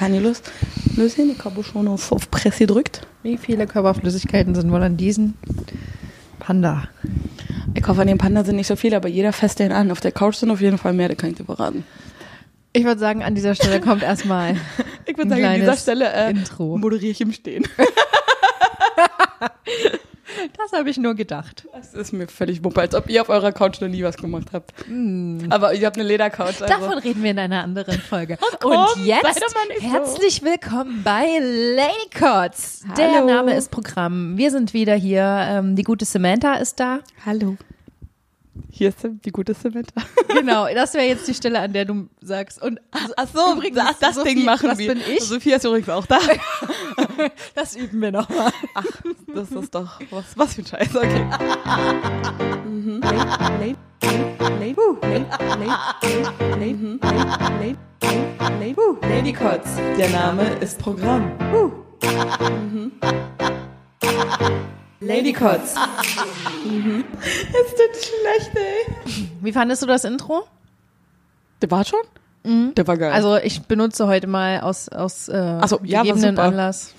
keine Lust. Löschen, ich habe schon auf, auf Press gedrückt. Wie viele Körperflüssigkeiten sind wohl an diesen Panda? Ich hoffe, an dem Panda sind nicht so viele, aber jeder fässt den an. Auf der Couch sind auf jeden Fall mehr, das kann ich dir verraten. Ich würde sagen, an dieser Stelle kommt erstmal. Ich würde sagen, an dieser Stelle äh, moderiere ich im Stehen. Das habe ich nur gedacht. Das ist mir völlig wumpe, als ob ihr auf eurer Couch noch nie was gemacht habt. Aber ihr habt eine Ledercouch. Also. Davon reden wir in einer anderen Folge. komm, Und jetzt herzlich willkommen bei Ladycots. Der Hallo. Name ist Programm. Wir sind wieder hier. Ähm, die gute Samantha ist da. Hallo. Hier ist die gute Samantha. Genau, das wäre jetzt die Stelle, an der du sagst. Und also, ach so, übrigens, das, das Sophie, Ding machen wir. Bin ich. Sophia ist übrigens auch da. Das üben wir nochmal. Ach, das ist doch was, was für ein Scheiß. Okay. mhm. Lady Kotz, der Name ist Programm. Uh. Mhm. Lady Kotz. Mhm. Ist das schlecht, ey. Wie fandest du das Intro? Der war schon? Der war geil. Also ich benutze heute mal aus, aus äh, so, ja, gegebenen super. Anlass.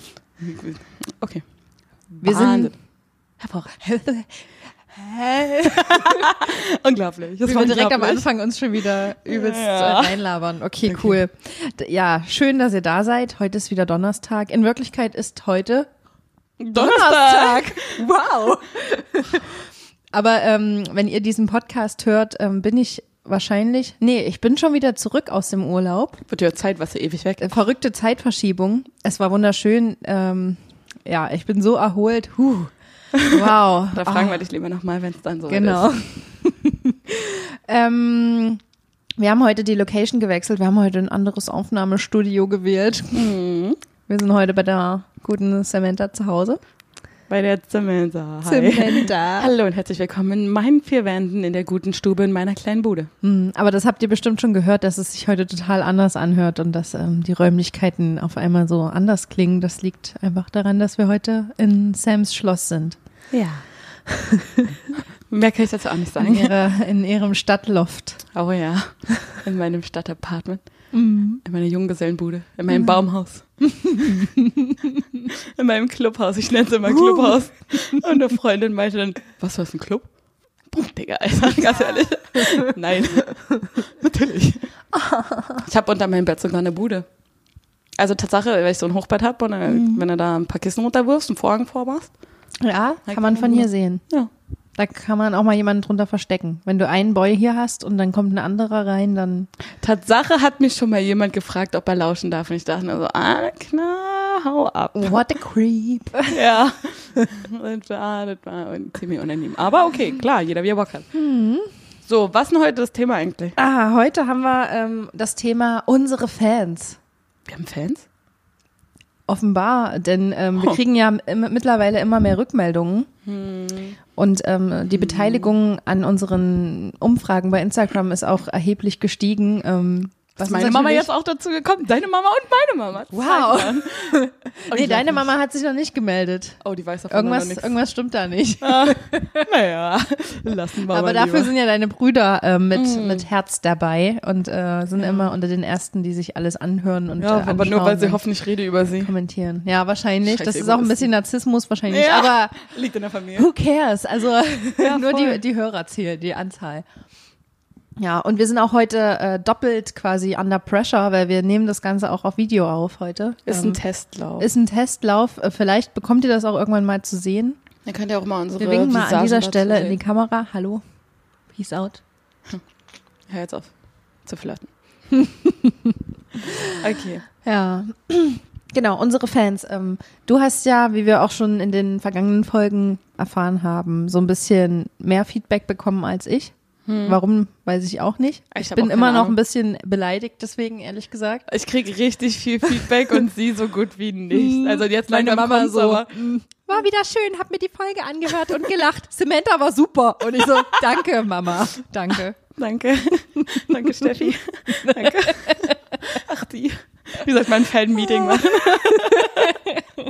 okay. Wir Wahnsinn. sind Unglaublich. Das Wie wir direkt am. Anfang uns schon wieder übelst Ja. äh, reinlabern. Okay, cool. Ja, schön, dass ihr da seid. Heute ist wieder Donnerstag. In Wirklichkeit ist heute Donnerstag. Wow. Aber ähm, wenn ihr diesen Podcast hört, ähm, bin ich wahrscheinlich, nee, ich bin schon wieder zurück aus dem Urlaub. Wird ja Zeit, was du ewig weg. Verrückte Zeitverschiebung. Es war wunderschön. Ähm, ja, ich bin so erholt. Huh. Wow. Da fragen wir dich lieber nochmal, wenn es dann so Genau. ist. ähm, wir haben heute die Location gewechselt. Wir haben heute ein anderes Aufnahmestudio gewählt. Mhm. Wir sind heute bei der guten Samantha zu Hause. Bei der Samantha. Hi. Samantha. Hallo und herzlich willkommen in meinen vier Wänden in der guten Stube in meiner kleinen Bude. Hm, Aber das habt ihr bestimmt schon gehört, dass es sich heute total anders anhört und dass ähm, die Räumlichkeiten auf einmal so anders klingen. Das liegt einfach daran, dass wir heute in Sams Schloss sind. Ja. Mehr kann ich dazu auch nicht In, sagen. ihrer, in ihrem Stadtloft. Oh ja. In meinem Stadtapartment. Mhm. In meiner Junggesellenbude. In meinem Baumhaus. in meinem Clubhaus. Ich nenne es immer Clubhaus. Und eine Freundin meinte dann, was, du hast ein Club? Boah, Digga, Alter, ganz ehrlich. Nein. Natürlich. Ich habe unter meinem Bett sogar eine Bude. Also Tatsache, weil ich so ein Hochbett habe und dann, wenn du da ein paar Kissen runterwirfst und Vorhang vormachst. Ja, Da kann man kann von hier sehen. Ja. Da kann man auch mal jemanden drunter verstecken. Wenn du einen Boy hier hast und dann kommt ein anderer rein, dann Tatsache hat mich schon mal jemand gefragt, ob er lauschen darf. Und ich dachte nur so, ah, klar, hau ab. What a creep. Ja. das war, das war ziemlich unangenehm. Aber okay, klar, jeder wie er Bock hat. So, was ist denn heute das Thema eigentlich? Ah, heute haben wir ähm, das Thema unsere Fans. Wir haben Fans? Offenbar, denn ähm, wir Oh. kriegen ja im, mittlerweile immer mehr Rückmeldungen. Und ähm, die Beteiligung an unseren Umfragen bei Instagram ist auch erheblich gestiegen. Ähm, was Ist meine Mama jetzt auch dazu gekommen? Deine Mama und meine Mama. Wow. Nee, deine Mama hat sich noch nicht gemeldet. Oh, die weiß davon Irgendwas, noch nichts. irgendwas stimmt da nicht. Naja, lassen wir Aber mal dafür lieber. sind ja deine Brüder äh, mit, mit Herz dabei und äh, sind immer unter den Ersten, die sich alles anhören und Ja, äh, aber nur weil sie und hoffen, ich rede über sie. kommentieren. Ja, wahrscheinlich. Scheiß das ist auch ein bisschen Narzissmus wahrscheinlich. Ja. Aber Liegt in der Familie. who cares? Also nur voll. die, die Hörer zählen, die Anzahl. Ja, und wir sind auch heute äh, doppelt quasi under pressure, weil wir nehmen das Ganze auch auf Video auf heute. Ist Ähm, ein Testlauf. ist ein Testlauf. Äh, Vielleicht bekommt ihr das auch irgendwann mal zu sehen. Dann könnt ihr auch mal unsere Wir winken mal an Visagen dieser dazu Stelle in die Kamera. Hallo. Peace out. Hör jetzt auf zu flirten. okay. Ja, genau, unsere Fans. Ähm, du hast ja, wie wir auch schon in den vergangenen Folgen erfahren haben, so ein bisschen mehr Feedback bekommen als ich. Warum, weiß ich auch nicht. Ich Ich, bin immer noch Ahnung. ein bisschen beleidigt, deswegen, ehrlich gesagt. Ich kriege richtig viel Feedback und sie so gut wie nicht. Also jetzt Meine Mama so, aber War wieder schön, hab mir die Folge angehört und gelacht. Samantha war super. Und ich so, danke, Mama. Danke. danke. danke, Steffi. danke. Ach, die. Wie soll ich mal ein Fan-Meeting machen?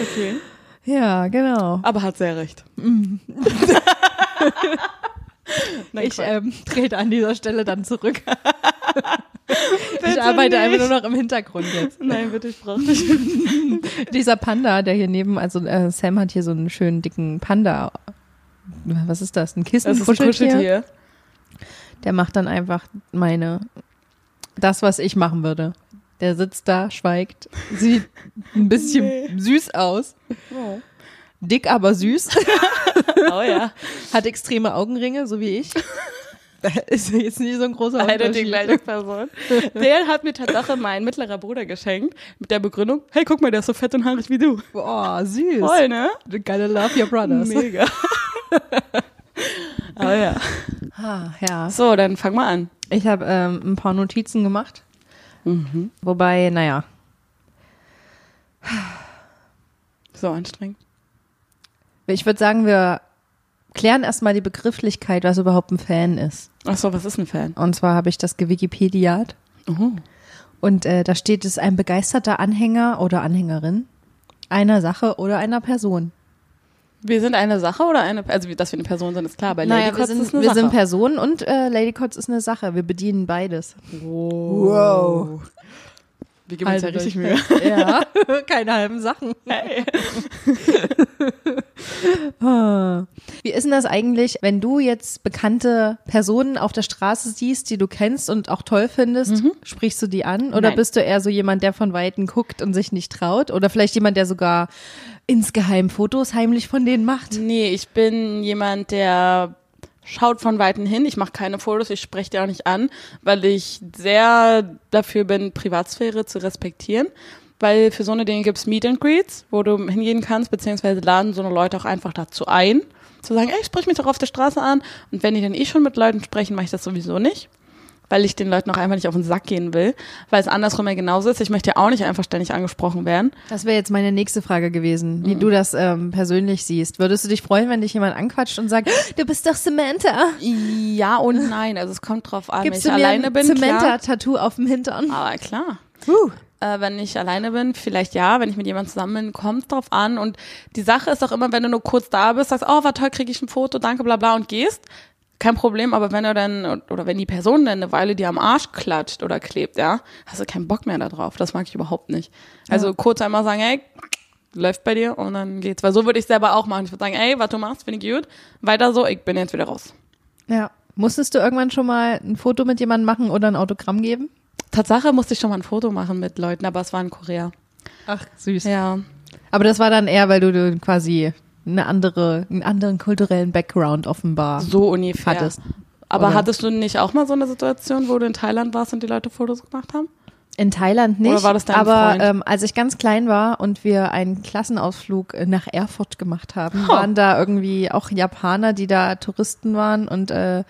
okay. Ja, genau. Aber hat sehr recht. Nein, Ich ähm, trete an dieser Stelle dann zurück. ich arbeite nicht. einfach nur noch im Hintergrund jetzt. Nein, bitte, ich brauche nicht. Dieser Panda, der hier neben, also äh, Sam hat hier so einen schönen dicken Panda. Was ist das? Ein Kissen? Das ist ein Kuscheltier. Der macht dann einfach meine, das, was ich machen würde. Der sitzt da, schweigt, sieht ein bisschen Nee. süß aus. Oh. Dick, aber süß. oh ja. Hat extreme Augenringe, so wie ich. Ist jetzt nicht so ein großer Eine die Unterschied. gleiche Person. Der hat mir Tatsache mein mittlerer Bruder geschenkt mit der Begründung, hey, guck mal, der ist so fett und haarig wie du. Boah, süß. Voll, ne? You gotta love your brothers. Mega. oh ja. Ah, ja. So, dann fang mal an. Ich habe ähm, ein paar Notizen gemacht. Mhm. Wobei, naja, So anstrengend. Ich würde sagen, wir klären erstmal die Begrifflichkeit, was überhaupt ein Fan ist. Ach so, was ist ein Fan? Und zwar habe ich das gewikipediat. Oh. Und äh, da steht es ein begeisterter Anhänger oder Anhängerin einer Sache oder einer Person. Wir sind eine Sache oder eine, also dass wir eine Person sind, ist klar. Bei naja, Lady wir Kotz sind, ist eine wir Sache. sind Personen und äh, Lady Kotz ist eine Sache. Wir bedienen beides. wow. Wir geben uns ja richtig Mühe. Ja, keine halben Sachen. Hey. Wie ist denn das eigentlich, wenn du jetzt bekannte Personen auf der Straße siehst, die du kennst und auch toll findest, sprichst du die an? Oder Nein. bist du eher so jemand, der von Weitem guckt und sich nicht traut? Oder vielleicht jemand, der sogar insgeheim Fotos heimlich von denen macht? Nee, ich bin jemand, der schaut von Weitem hin. Ich mache keine Fotos, ich spreche die auch nicht an, weil ich sehr dafür bin, Privatsphäre zu respektieren. Weil für so eine Dinge gibt's Meet and Greets, wo du hingehen kannst, beziehungsweise laden so eine Leute auch einfach dazu ein, zu sagen, ey, sprich mich doch auf der Straße an. Und wenn die dann eh schon mit Leuten sprechen, mache ich das sowieso nicht. Weil ich den Leuten auch einfach nicht auf den Sack gehen will. Weil es andersrum ja genauso ist. Ich möchte ja auch nicht einfach ständig angesprochen werden. Das wäre jetzt meine nächste Frage gewesen, wie du das ähm, persönlich siehst. Würdest du dich freuen, wenn dich jemand anquatscht und sagt, du bist doch Samantha? Ja und nein. Also es kommt drauf an, Gibst wenn du ich mir alleine ein bin. Samantha-Tattoo auf dem Hintern? Aber klar. Huh. Äh, wenn ich alleine bin, vielleicht ja, wenn ich mit jemandem zusammen bin, kommt drauf an. Und die Sache ist auch immer, wenn du nur kurz da bist, sagst, oh, war toll, krieg ich ein Foto, danke, bla bla und gehst, kein Problem, aber wenn du dann, oder wenn die Person dann eine Weile dir am Arsch klatscht oder klebt, ja, hast du keinen Bock mehr da drauf. Das mag ich überhaupt nicht. Also kurz einmal sagen, ey, läuft bei dir und dann geht's. Weil so würde ich selber auch machen. Ich würde sagen, ey, was du machst, finde ich gut. Weiter so, ich bin jetzt wieder raus. Ja. Musstest du irgendwann schon mal ein Foto mit jemandem machen oder ein Autogramm geben? Tatsache musste ich schon mal ein Foto machen mit Leuten, aber es war in Korea. Ach, süß. Ja. Aber das war dann eher, weil du, quasi eine andere, einen anderen kulturellen Background offenbar So ungefähr. hattest. Aber Oder? hattest du nicht auch mal so eine Situation, wo du in Thailand warst und die Leute Fotos gemacht haben? In Thailand nicht. Oder war das dein aber Freund? ähm, als ich ganz klein war und wir einen Klassenausflug äh, nach Erfurt gemacht haben, Oh. waren da irgendwie auch Japaner, die da Touristen waren und äh,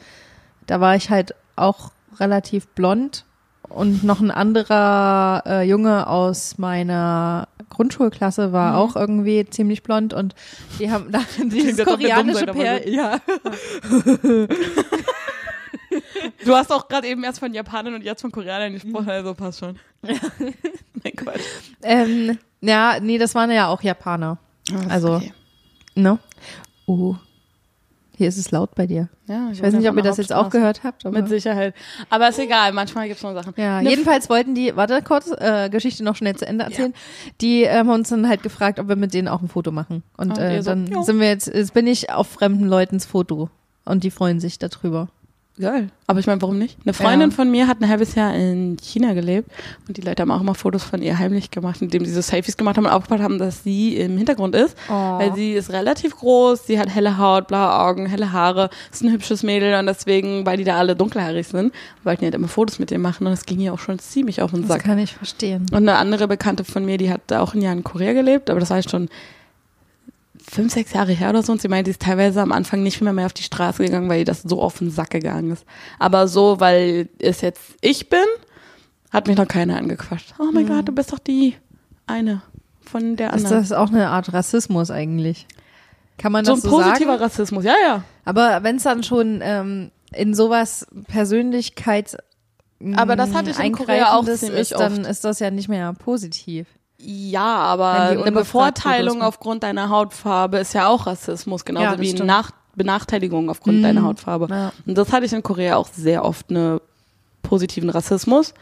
da war ich halt auch relativ blond und noch ein anderer äh, Junge aus meiner Grundschulklasse war Mhm. auch irgendwie ziemlich blond und die haben da dieses koreanische Pär, ja, Du hast auch gerade eben erst von Japanern und jetzt von Koreanern gesprochen, also passt schon. Nein, Quatsch. ähm, ja, nee, das waren ja auch Japaner, Also- Okay. ne? Oh, hier ist es laut bei dir. Ja, Ich weiß nicht, ob ihr das jetzt auch gehört habt. Mit Sicherheit. Aber ist egal, manchmal gibt es noch Sachen. ja, Eine jedenfalls wollten die, warte kurz, äh, Geschichte noch schnell zu Ende erzählen. Die ähm, haben uns dann halt gefragt, ob wir mit denen auch ein Foto machen. Und Und äh, so, dann jo. sind wir jetzt, jetzt bin ich auf fremden Leutens Foto. Und die freuen sich darüber. Geil. Aber ich meine, warum nicht? Eine Freundin Ja. von mir hat ein halbes Jahr in China gelebt und die Leute haben auch immer Fotos von ihr heimlich gemacht, indem sie so Selfies gemacht haben und aufgepasst haben, dass sie im Hintergrund ist. Oh. Weil sie ist relativ groß, sie hat helle Haut, blaue Augen, helle Haare, ist ein hübsches Mädel und deswegen, weil die da alle dunkelhaarig sind, wollten die halt immer Fotos mit ihr machen und das ging ihr auch schon ziemlich auf den Das Sack. kann ich verstehen. Und eine andere Bekannte von mir, die hat auch ein Jahr in Korea gelebt, aber das war schon fünf, sechs Jahre her oder so. Und sie meinte, sie ist teilweise am Anfang nicht mehr, mehr auf die Straße gegangen, weil ihr das so auf den Sack gegangen ist. Aber so, weil es jetzt ich bin, hat mich noch keiner angequatscht. Oh mein Gott, du bist doch die eine von der Ist anderen. das auch eine Art Rassismus eigentlich? Kann man so das ein so positiver sagen? Rassismus, ja, ja. Aber wenn es dann schon ähm, in sowas Persönlichkeit Aber das hatte ich in Korea auch ziemlich ist, dann oft. ist das ja nicht mehr positiv. Ja, aber eine Bevorteilung aufgrund deiner Hautfarbe ist ja auch Rassismus, genauso Ja, wie stimmt. Nach Benachteiligung aufgrund Mhm. deiner Hautfarbe. Ja. Und das hatte ich in Korea auch sehr oft, eine positiven Rassismus.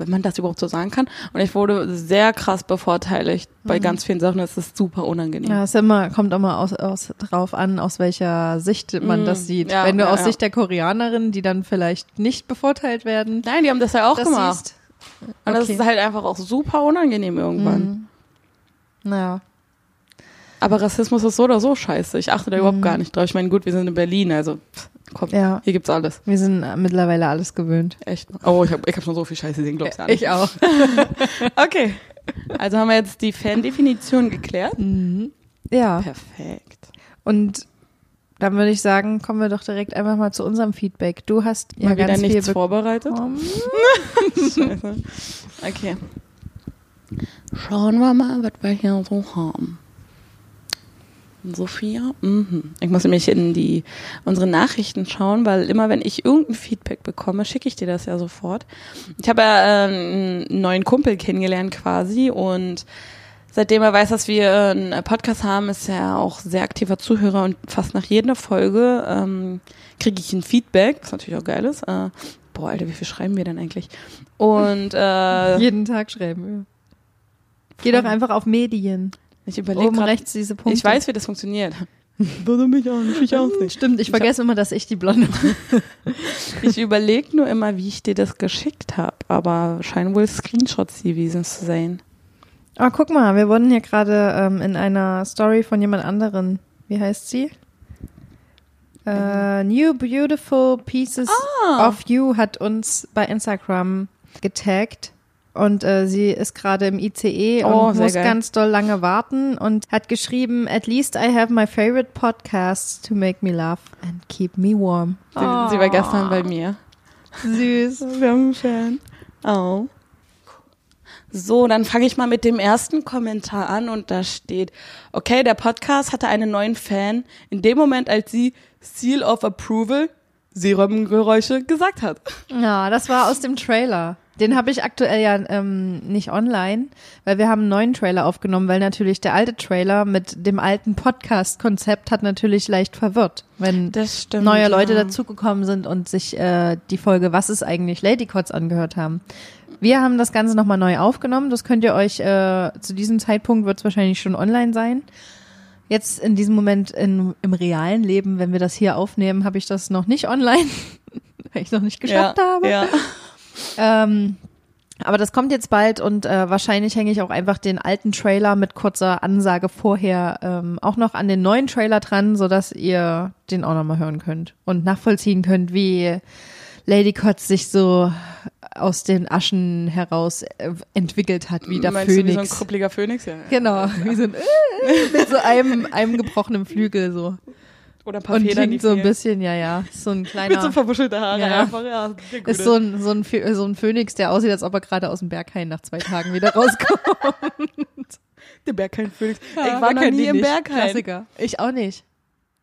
wenn man das überhaupt so sagen kann. Und ich wurde sehr krass bevorteiligt bei ganz vielen Sachen. Das ist super unangenehm. Mhm. Ja, es immer, kommt immer aus, aus, drauf an, aus welcher Sicht man Mm, das sieht. ja, Wenn du ja, aus. Sicht der Koreanerin, die dann vielleicht nicht bevorteilt werden, Nein, die haben das ja auch das gemacht. siehst. Und das okay. ist halt einfach auch super unangenehm irgendwann. Mhm. Naja. Aber Rassismus ist so oder so scheiße. Ich achte da überhaupt gar nicht drauf. Ich meine, gut, wir sind in Berlin, also pff, komm, Mhm. Ja. hier gibt's alles. Wir sind äh, mittlerweile alles gewöhnt. Echt. Oh, ich habe ich hab schon so viel Scheiße gesehen, glaubst du gar nicht. Ich auch. Okay. Also haben wir jetzt die Fan-Definition geklärt. Ja. Perfekt. Und dann würde ich sagen, kommen wir doch direkt einfach mal zu unserem Feedback. Du hast ja Mal wieder ganz nichts viel vorbereitet. Scheiße. Okay. Schauen wir mal, was wir hier so haben. Sophia? Mhm. Ich muss nämlich in die unsere Nachrichten schauen, weil immer wenn ich irgendein Feedback bekomme, schicke ich dir das ja sofort. Ich habe ja äh, einen neuen Kumpel kennengelernt quasi und seitdem er weiß, dass wir einen Podcast haben, ist er auch sehr aktiver Zuhörer und fast nach jeder Folge ähm, kriege ich ein Feedback, was natürlich auch geil ist. Äh, boah, Alter, wie viel schreiben wir denn eigentlich? Und äh, Jeden Tag schreiben wir. Geh doch einfach auf Medien. ich überlege Oben gerade, rechts diese Punkte. ich weiß, wie das funktioniert. Würde mich auch nicht, ich auch nicht. Stimmt, ich vergesse immer, dass ich die Blonde bin. Ich überlege nur immer, wie ich dir das geschickt habe, aber scheinen wohl Screenshots gewesen zu sein. Ah, guck mal, wir wurden hier gerade ähm, in einer Story von jemand anderen. Wie heißt sie? Äh, New Beautiful Pieces Ah. of You hat uns bei Instagram getaggt. Und äh, sie ist gerade im ICE Oh, und sehr muss geil. ganz doll lange warten und hat geschrieben, at least I have my favorite podcasts to make me laugh and keep me warm. Sie, sie war gestern bei mir. Süß. Wir haben einen Fan. Oh. So, dann fange ich mal mit dem ersten Kommentar an und da steht, okay, der Podcast hatte einen neuen Fan in dem Moment, als sie Seal of Approval, Seeräumengeräusche, gesagt hat. Ja, das war aus dem Trailer. Den habe ich aktuell ja ähm, nicht online, weil wir haben einen neuen Trailer aufgenommen, weil natürlich der alte Trailer mit dem alten Podcast-Konzept hat natürlich leicht verwirrt, wenn stimmt. neue Leute ja. dazugekommen sind und sich äh, die Folge Was ist eigentlich Ladycots angehört haben. Wir haben das Ganze nochmal neu aufgenommen. Das könnt ihr euch äh, zu diesem Zeitpunkt wird es wahrscheinlich schon online sein. Jetzt in diesem Moment in, im realen Leben, wenn wir das hier aufnehmen, habe ich das noch nicht online, weil ich noch nicht geschafft ja, habe. Ja. Ähm, aber das kommt jetzt bald und äh, wahrscheinlich hänge ich auch einfach den alten Trailer mit kurzer Ansage vorher ähm, auch noch an den neuen Trailer dran, sodass ihr den auch nochmal hören könnt und nachvollziehen könnt, wie Lady Kotz sich so aus den Aschen heraus äh, entwickelt hat, wie der Meinst du, wie so ein Phönix. krüppeliger Phönix? Ja. genau, wie so ein äh, mit so einem, einem gebrochenen Flügel so. Oder ein paar Und Federn, klingt so ein bisschen, ja, ja, so ein Mit so kleiner, verwuschelte Haare Ja. einfach, ja. ist so ein, so ein, Phö- so ein Phönix, der aussieht, als ob er gerade aus dem Berghain nach zwei Tagen wieder rauskommt. der Berghain Phönix. Ja, ich war noch nie im. Berghain. Klassiker. Ich auch nicht.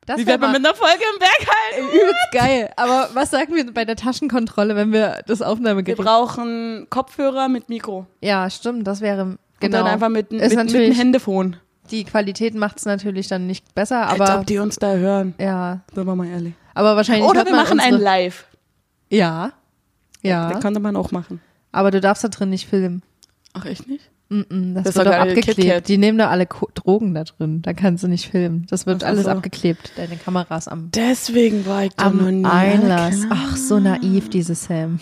Das Wie wär wird man mit einer Folge im Berghain? übelst geil. Aber was sagen wir bei der Taschenkontrolle, wenn wir das Wir Aufnahmegerät... brauchen Kopfhörer mit Mikro. Ja, stimmt, das wäre... Und Genau. dann einfach mit, mit, mit einem Handyphone. Die Qualität macht es natürlich dann nicht besser, Als aber... ob die uns da hören. ja, Sind wir mal ehrlich. aber wahrscheinlich Oder wir machen ein Live. Ja, ja. Das könnte man auch machen. Aber du darfst da drin nicht filmen. Ach, echt nicht? Mm -mm, das, Das ist wird doch abgeklebt. Die nehmen da alle Ko Drogen da drin. Da kannst du nicht filmen. Das wird Ach alles so. abgeklebt. Deine Kameras am, Deswegen war ich da noch am nie. Einlass. Klar. Ach, so naiv, diese Sam.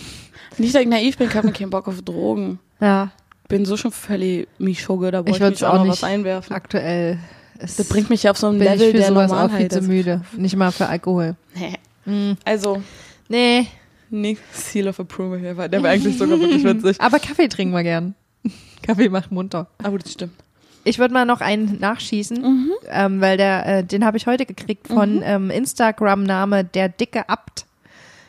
Nicht, dass ich naiv bin, ich habe keinen Bock auf Drogen. Ja, Bin so schon völlig Mischugge, da ich wollte ich, würde mich auch auch noch nicht was einwerfen. aktuell. Es Das bringt mich ja auf so ein Level ich für der sowas auch viel Normalheit. zu müde. Nicht mal für Alkohol. Nee. Also, Nee, nicht Seal of Approval hier, weil der war eigentlich sogar wirklich witzig. aber Kaffee trinken wir gern. Kaffee macht munter. Aber das stimmt. Ich würde mal noch einen nachschießen, Mhm. ähm, weil der, äh, den habe ich heute gekriegt von ähm, Instagram-Name der dicke Abt.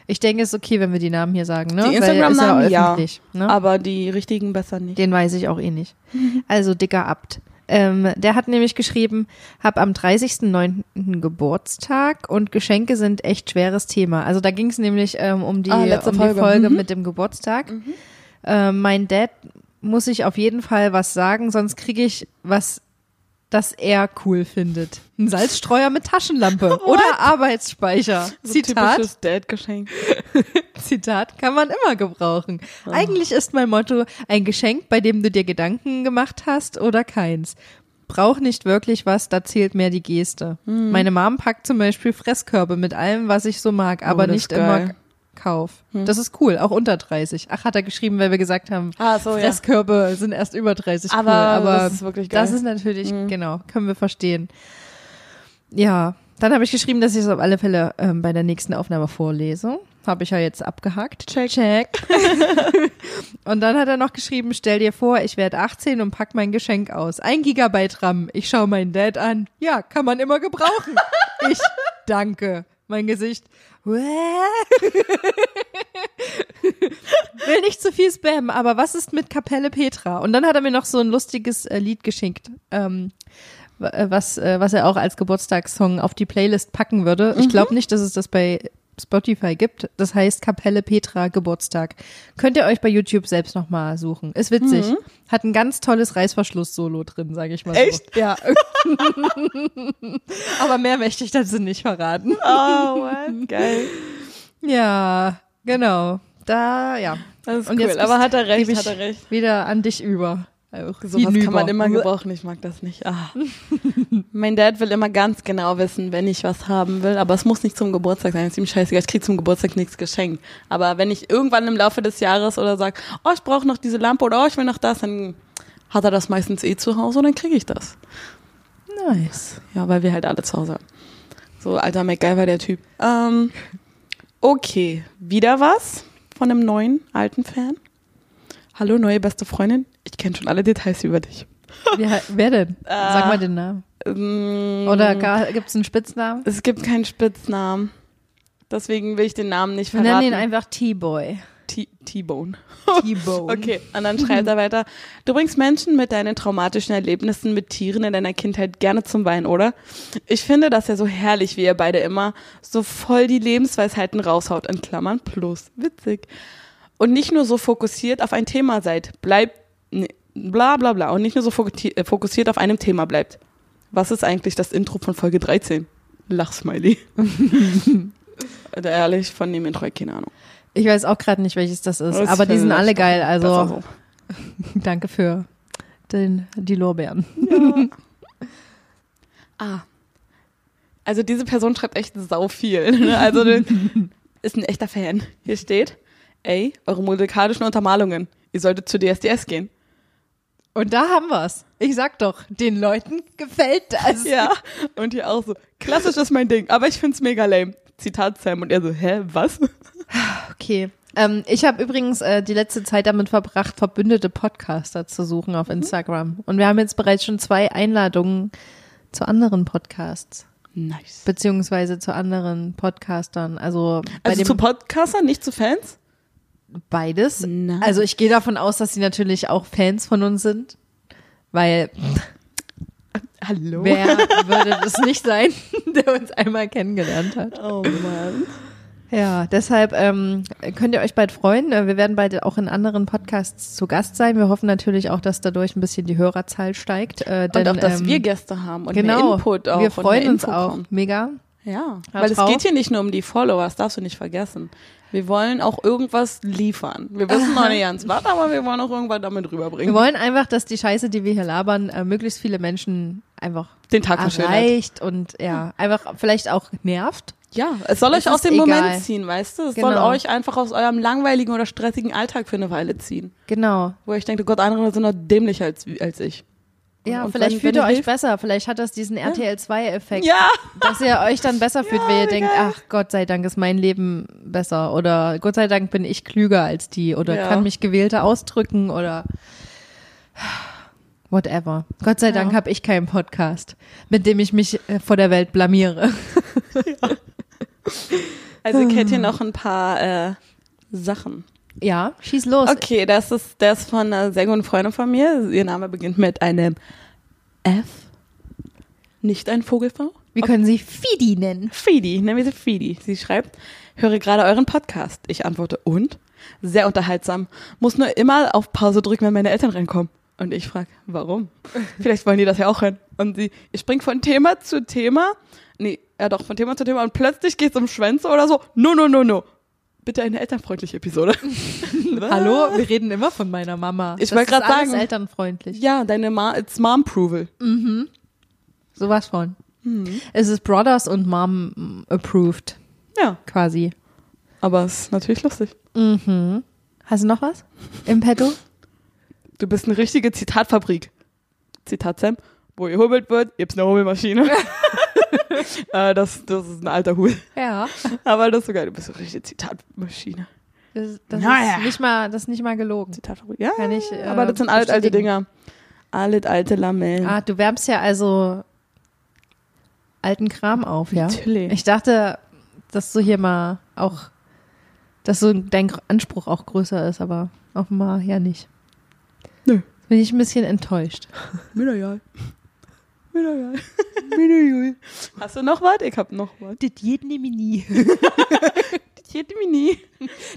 Ich denke, es ist okay, wenn wir die Namen hier sagen, ne? Die Instagram-Namen, ja. Ne? Aber die richtigen besser nicht. Den weiß ich auch eh nicht. Mhm. Also dicker Abt. Ähm, der hat nämlich geschrieben, hab am 30.09. Geburtstag und Geschenke sind echt schweres Thema. Also da ging es nämlich ähm, um die, Ah, letzte um Folge. die Folge Mhm. mit dem Geburtstag. Ähm, mein Dad muss ich auf jeden Fall was sagen, sonst kriege ich was, das er cool findet. Ein Salzstreuer mit Taschenlampe oder Arbeitsspeicher. So Zitat. typisches Dad-Geschenk. Zitat, kann man immer gebrauchen. Eigentlich ist mein Motto ein Geschenk, bei dem du dir Gedanken gemacht hast oder keins. Brauch nicht wirklich was, da zählt mehr die Geste. Meine Mom packt zum Beispiel Fresskörbe mit allem, was ich so mag, aber das nicht immer Kauf. Das ist cool, auch unter 30. Ach, hat er geschrieben, weil wir gesagt haben, Ah, so, ja. Fresskörbe sind erst über 30 Aber cool. Aber das ist wirklich geil. Das ist natürlich, genau, können wir verstehen. Ja, dann habe ich geschrieben, dass ich es auf alle Fälle ähm, bei der nächsten Aufnahme vorlese. Habe ich ja jetzt abgehakt. Check. Check. und dann hat er noch geschrieben, stell dir vor, ich werde 18 und pack mein Geschenk aus. Ein Gigabyte RAM. Ich schaue meinen Dad an. Ja, kann man immer gebrauchen. ich danke. Mein Gesicht. Will nicht zu viel spammen, aber was ist mit Kapelle Petra? Und dann hat er mir noch so ein lustiges äh, Lied geschickt, ähm, äh, was, äh, was er auch als Geburtstagssong auf die Playlist packen würde. Ich glaube nicht, dass es das bei Spotify gibt. Das heißt Kapelle Petra Geburtstag. Könnt ihr euch bei YouTube selbst nochmal suchen. Ist witzig. Hat ein ganz tolles Reißverschluss-Solo drin, sage ich mal so. Echt? Ja. aber mehr möchte ich dazu nicht verraten. Oh, what? Geil. Ja, genau. Da, ja. Das ist Und cool. Aber hat er recht, hat er recht. Wieder an dich über. Auch Sowas kann hinüber. man immer gebrauchen. Ich mag das nicht. Ah. mein Dad will immer ganz genau wissen, wenn ich was haben will. Aber es muss nicht zum Geburtstag sein. Ist ihm scheißegal. Ich krieg zum Geburtstag nichts geschenkt. Aber wenn ich irgendwann im Laufe des Jahres oder sag, oh, ich brauche noch diese Lampe oder oh, ich will noch das, dann hat er das meistens eh zu Hause und dann kriege ich das. Nice. Ja, weil wir halt alle zu Hause haben. So, alter MacGyver, der Typ. Ähm, okay, wieder was von einem neuen, alten Fan. Hallo, neue beste Freundin. Ich kenne schon alle Details über dich. Wer, wer denn? Sag mal den Namen. Ähm, Oder gibt es einen Spitznamen? Es gibt keinen Spitznamen. Deswegen will ich den Namen nicht Wir verraten. nennen ihn einfach T-Boy. T-Bone. T-Bone. Okay, und dann schreibt er weiter. Du bringst Menschen mit deinen traumatischen Erlebnissen mit Tieren in deiner Kindheit gerne zum Weinen, oder? Ich finde das ja so herrlich, wie ihr beide immer so voll die Lebensweisheiten raushaut, in Klammern plus. Witzig. Und nicht nur so fokussiert auf ein Thema seid. Bleibt, bla bla bla. Und nicht nur so äh, fokussiert auf einem Thema bleibt. Was ist eigentlich das Intro von Folge 13? Lachsmiley. Oder ehrlich, von dem Intro, keine Ahnung. Ich weiß auch gerade nicht, welches das ist, Das aber die sind alle geil. Also so. danke für den, die Lorbeeren. Ah. Also diese Person schreibt echt sau viel. Ne? Also ist ein echter Fan. Hier steht, ey, eure musikalischen Untermalungen. Ihr solltet zu DSDS gehen. Und da haben wir's. Ich sag doch, den Leuten gefällt das. Ja. Und hier auch so, klassisch ist mein Ding, aber ich find's mega lame. Zitat Sam. Und er so, hä, was? Okay. Ähm, ich habe übrigens äh, die letzte Zeit damit verbracht, verbündete Podcaster zu suchen auf Instagram. Und wir haben jetzt bereits schon zwei Einladungen zu anderen Podcasts, Nice. beziehungsweise zu anderen Podcastern. Also bei Also dem zu Podcastern, nicht zu Fans? Beides. Nice. Also ich gehe davon aus, dass sie natürlich auch Fans von uns sind, weil Hallo? wer würde das nicht sein, der uns einmal kennengelernt hat. Oh Mann. Ja, deshalb ähm, könnt ihr euch bald freuen. Äh, Wir werden bald auch in anderen Podcasts zu Gast sein. Wir hoffen natürlich auch, dass dadurch ein bisschen die Hörerzahl steigt. Äh, Und auch, dass ähm, wir Gäste haben und genau, Input auch. wir freuen uns Info auch kommt. mega. Ja, Ja, weil es drauf. geht hier nicht nur um die Follower, das darfst du nicht vergessen. Wir wollen auch irgendwas liefern. Wir wissen noch nicht ganz was, aber wir wollen auch irgendwas damit Wir rüberbringen. wollen einfach, dass die Scheiße, die wir hier labern, äh, möglichst viele Menschen einfach Den Tag erreicht und ja, einfach vielleicht auch nervt. Ja, es soll Es euch aus dem egal. Moment ziehen, weißt du? Es soll Genau. euch einfach aus eurem langweiligen oder stressigen Alltag für eine Weile ziehen. Genau. Wo ich denke, oh Gott, andere sind noch dämlicher als, als ich. Ja, Und vielleicht wenn- fühlt wenn ihr ihr euch hilft- besser. Vielleicht hat das diesen RTL 2-Effekt. Ja! dass ihr euch dann besser fühlt, Ja, weil ihr denkt, geil. ach Gott sei Dank ist mein Leben besser oder Gott sei Dank bin ich klüger als die oder Ja. kann mich gewählter ausdrücken oder whatever. Gott sei. Dank habe ich keinen Podcast, mit dem ich mich äh, vor der Welt blamiere. Also hätte hier noch ein paar äh, Sachen. Ja, schieß los. Okay, das ist das von einer sehr guten Freundin von mir. Ihr Name beginnt mit einem F. Nicht ein Vogelfrau. Wir können sie Fidi nennen. Fidi, nennen wir sie Fidi. Sie schreibt, höre gerade euren Podcast. Ich antworte, und? Sehr unterhaltsam. Muss nur immer auf Pause drücken, wenn meine Eltern reinkommen. Und ich frage, warum? Vielleicht wollen die das ja auch hören. Und sie, ihr springt von Thema zu Thema. Nee, ja doch, von Thema zu Thema. Und plötzlich geht's um Schwänze oder so. No, no, no, no. Bitte eine elternfreundliche Episode. Hallo, wir reden immer von meiner Mama. Ich wollte gerade alles sagen- elternfreundlich. Ja, deine Ma it's Mom-Proval. Sowas von. Mhm. Es ist Brothers und Mom mm, approved, Ja, quasi. aber es ist natürlich lustig. Mhm. Hast du noch was im Petto? Du bist eine richtige Zitatfabrik. Zitat Sam. Wo gehobelt wird, gibt's eine Hobelmaschine. äh, das, das ist ein alter Hut. Ja. Aber das ist so geil. Du bist eine richtige Zitatmaschine. Das, das Naja. ist nicht mal, das ist nicht mal gelogen. Zitatfabrik. Ja, Kann ich, äh, aber das sind alte, alte. Dinger. Alte, alte Lamellen. Ah, du wärmst ja also alten Kram auf, ja? Natürlich. Ich dachte, dass du hier mal auch, dass so dein Anspruch auch größer ist, aber offenbar ja nicht. Nö. Bin ich ein bisschen enttäuscht. Mir egal. Mir egal. Hast du noch was? Ich hab noch was. Das geht nämlich nie. Das mir nie.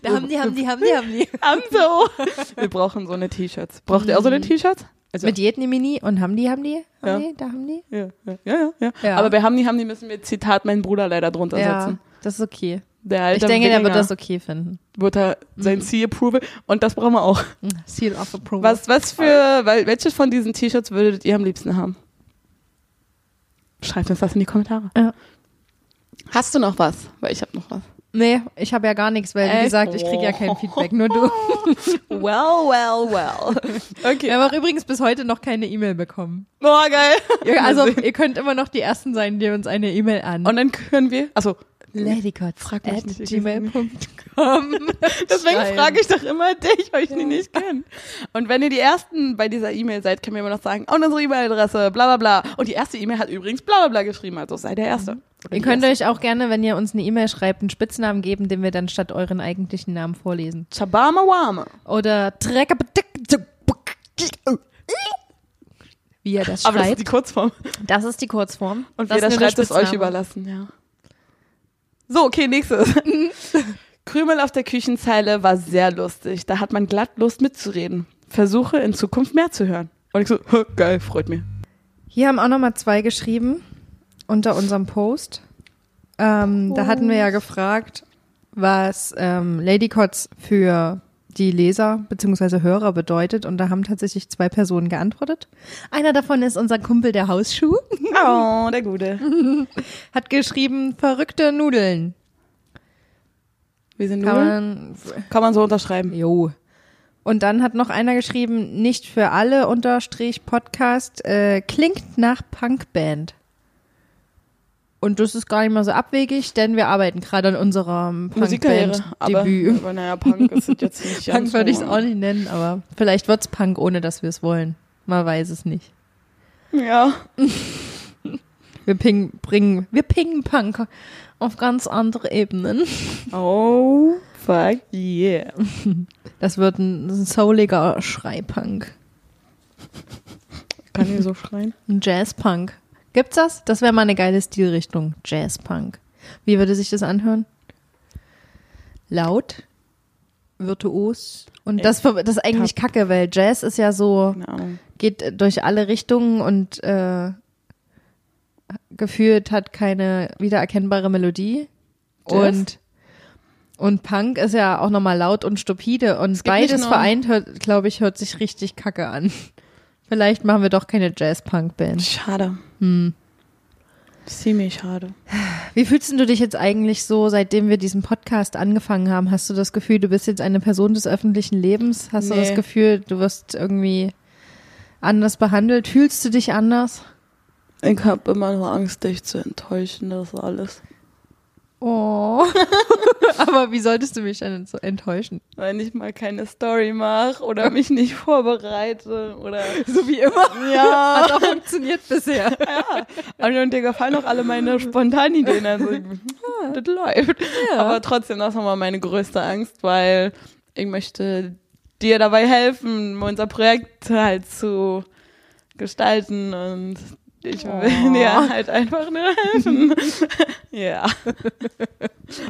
Da haben die, haben die, haben die, haben die. Am so. Wir brauchen so eine T-Shirts. Braucht ihr auch so eine T-Shirts? Also, Mit Jed nämlich nie und haben die, haben die? Haben Ja. die? Da haben die? ja, ja, ja, ja, Ja. Aber bei Hamni, Hamni müssen wir Zitat meinen Bruder leider drunter Ja, setzen. das ist okay. Der alte Ich denke, der wird Wikinger das okay finden. wird er sein C-Approval und das brauchen wir auch. Seal of Approval. Was, was für, weil, welches von diesen T-Shirts würdet ihr am liebsten haben? Schreibt uns das in die Kommentare. Ja. Hast du noch was? Weil ich habe noch was. Nee, ich habe ja gar nichts, weil wie Echt? gesagt, ich kriege ja kein Feedback, nur du. Well, well, well. Okay. Wir haben auch übrigens bis heute noch keine E-Mail bekommen. Oh, geil. Ihr, also, ihr könnt immer noch die Ersten sein, die uns eine E-Mail an Und dann können wir, also ladycots Frag mich at nicht, ich gmail.com deswegen frage ich doch immer dich, weil ich die nicht kenne. Und wenn ihr die Ersten bei dieser E-Mail seid, können wir immer noch sagen, und unsere E-Mail-Adresse, bla bla bla. Und die erste E-Mail hat übrigens bla bla bla geschrieben, also sei der Erste. Mhm. Ihr könnt Erste. euch auch gerne, wenn ihr uns eine E-Mail schreibt, einen Spitznamen geben, den wir dann statt euren eigentlichen Namen vorlesen. Chabama Wama. Oder Treckerbedeck. Wie er das Aber das ist schreibt. die Kurzform. Das ist die Kurzform. Und das jeder schreibt es euch überlassen, ja. So, okay, nächstes. Krümel auf der Küchenzeile war sehr lustig. Da hat man glatt Lust mitzureden. Versuche in Zukunft mehr zu hören. Und ich so, "Hä, geil, freut mich. Hier haben auch nochmal zwei geschrieben unter unserem Post. Ähm, da hatten wir ja gefragt, was ähm, Ladycots für die Leser bzw. Hörer bedeutet. Und da haben tatsächlich zwei Personen geantwortet. Einer davon ist unser Kumpel der Hausschuh. Oh, der Gute. Hat geschrieben, verrückte Nudeln. Wir sind Kann Nudeln. man, Kann man so unterschreiben. jo. Und dann hat noch einer geschrieben, nicht für alle unterstrich Podcast, äh, klingt nach Punkband. Und das ist gar nicht mal so abwegig, denn wir arbeiten gerade an unserem Musikkarriere. Aber, Punkband-Debüt. aber naja, Punk ist es jetzt nicht. Punk würde ich es auch nicht nennen, aber vielleicht wird's Punk, ohne dass wir es wollen. Man weiß es nicht. Ja. Wir ping, bringen, wir pingen Punk auf ganz andere Ebenen. Oh, fuck yeah. Das wird ein, ein souliger Schreipunk. Kann ich so schreien? Ein Jazzpunk. Gibt's das? Das wäre mal eine geile Stilrichtung. Jazzpunk. Wie würde sich das anhören? Laut, virtuos. Und das, das ist eigentlich kacke, weil Jazz ist ja so, Ahnung. geht durch alle Richtungen und äh, gefühlt hat keine wiedererkennbare Melodie. Jazz? Und und Punk ist ja auch nochmal laut und stupide und beides vereint, glaube ich, hört sich richtig kacke an. Vielleicht machen wir doch keine Jazz-Punk-Band. Schade. Hm. Ziemlich schade. Wie fühlst du dich jetzt eigentlich so, seitdem wir diesen Podcast angefangen haben? Hast du das Gefühl, du bist jetzt eine Person des öffentlichen Lebens? Hast du Nee. das Gefühl, du wirst irgendwie anders behandelt? Fühlst du dich anders? Ich habe immer nur Angst, dich zu enttäuschen, das alles. Oh. Aber wie solltest du mich denn so enttäuschen? Wenn ich mal keine Story mache oder mich nicht vorbereite oder. So wie immer. Ja. Hat auch funktioniert bisher. Und, und dir gefallen auch alle meine Spontanideen. Also, ich- das läuft. Aber trotzdem, das ist nochmal meine größte Angst, weil ich möchte dir dabei helfen, unser Projekt halt zu gestalten und ich will Oh. dir halt einfach nur helfen. ja.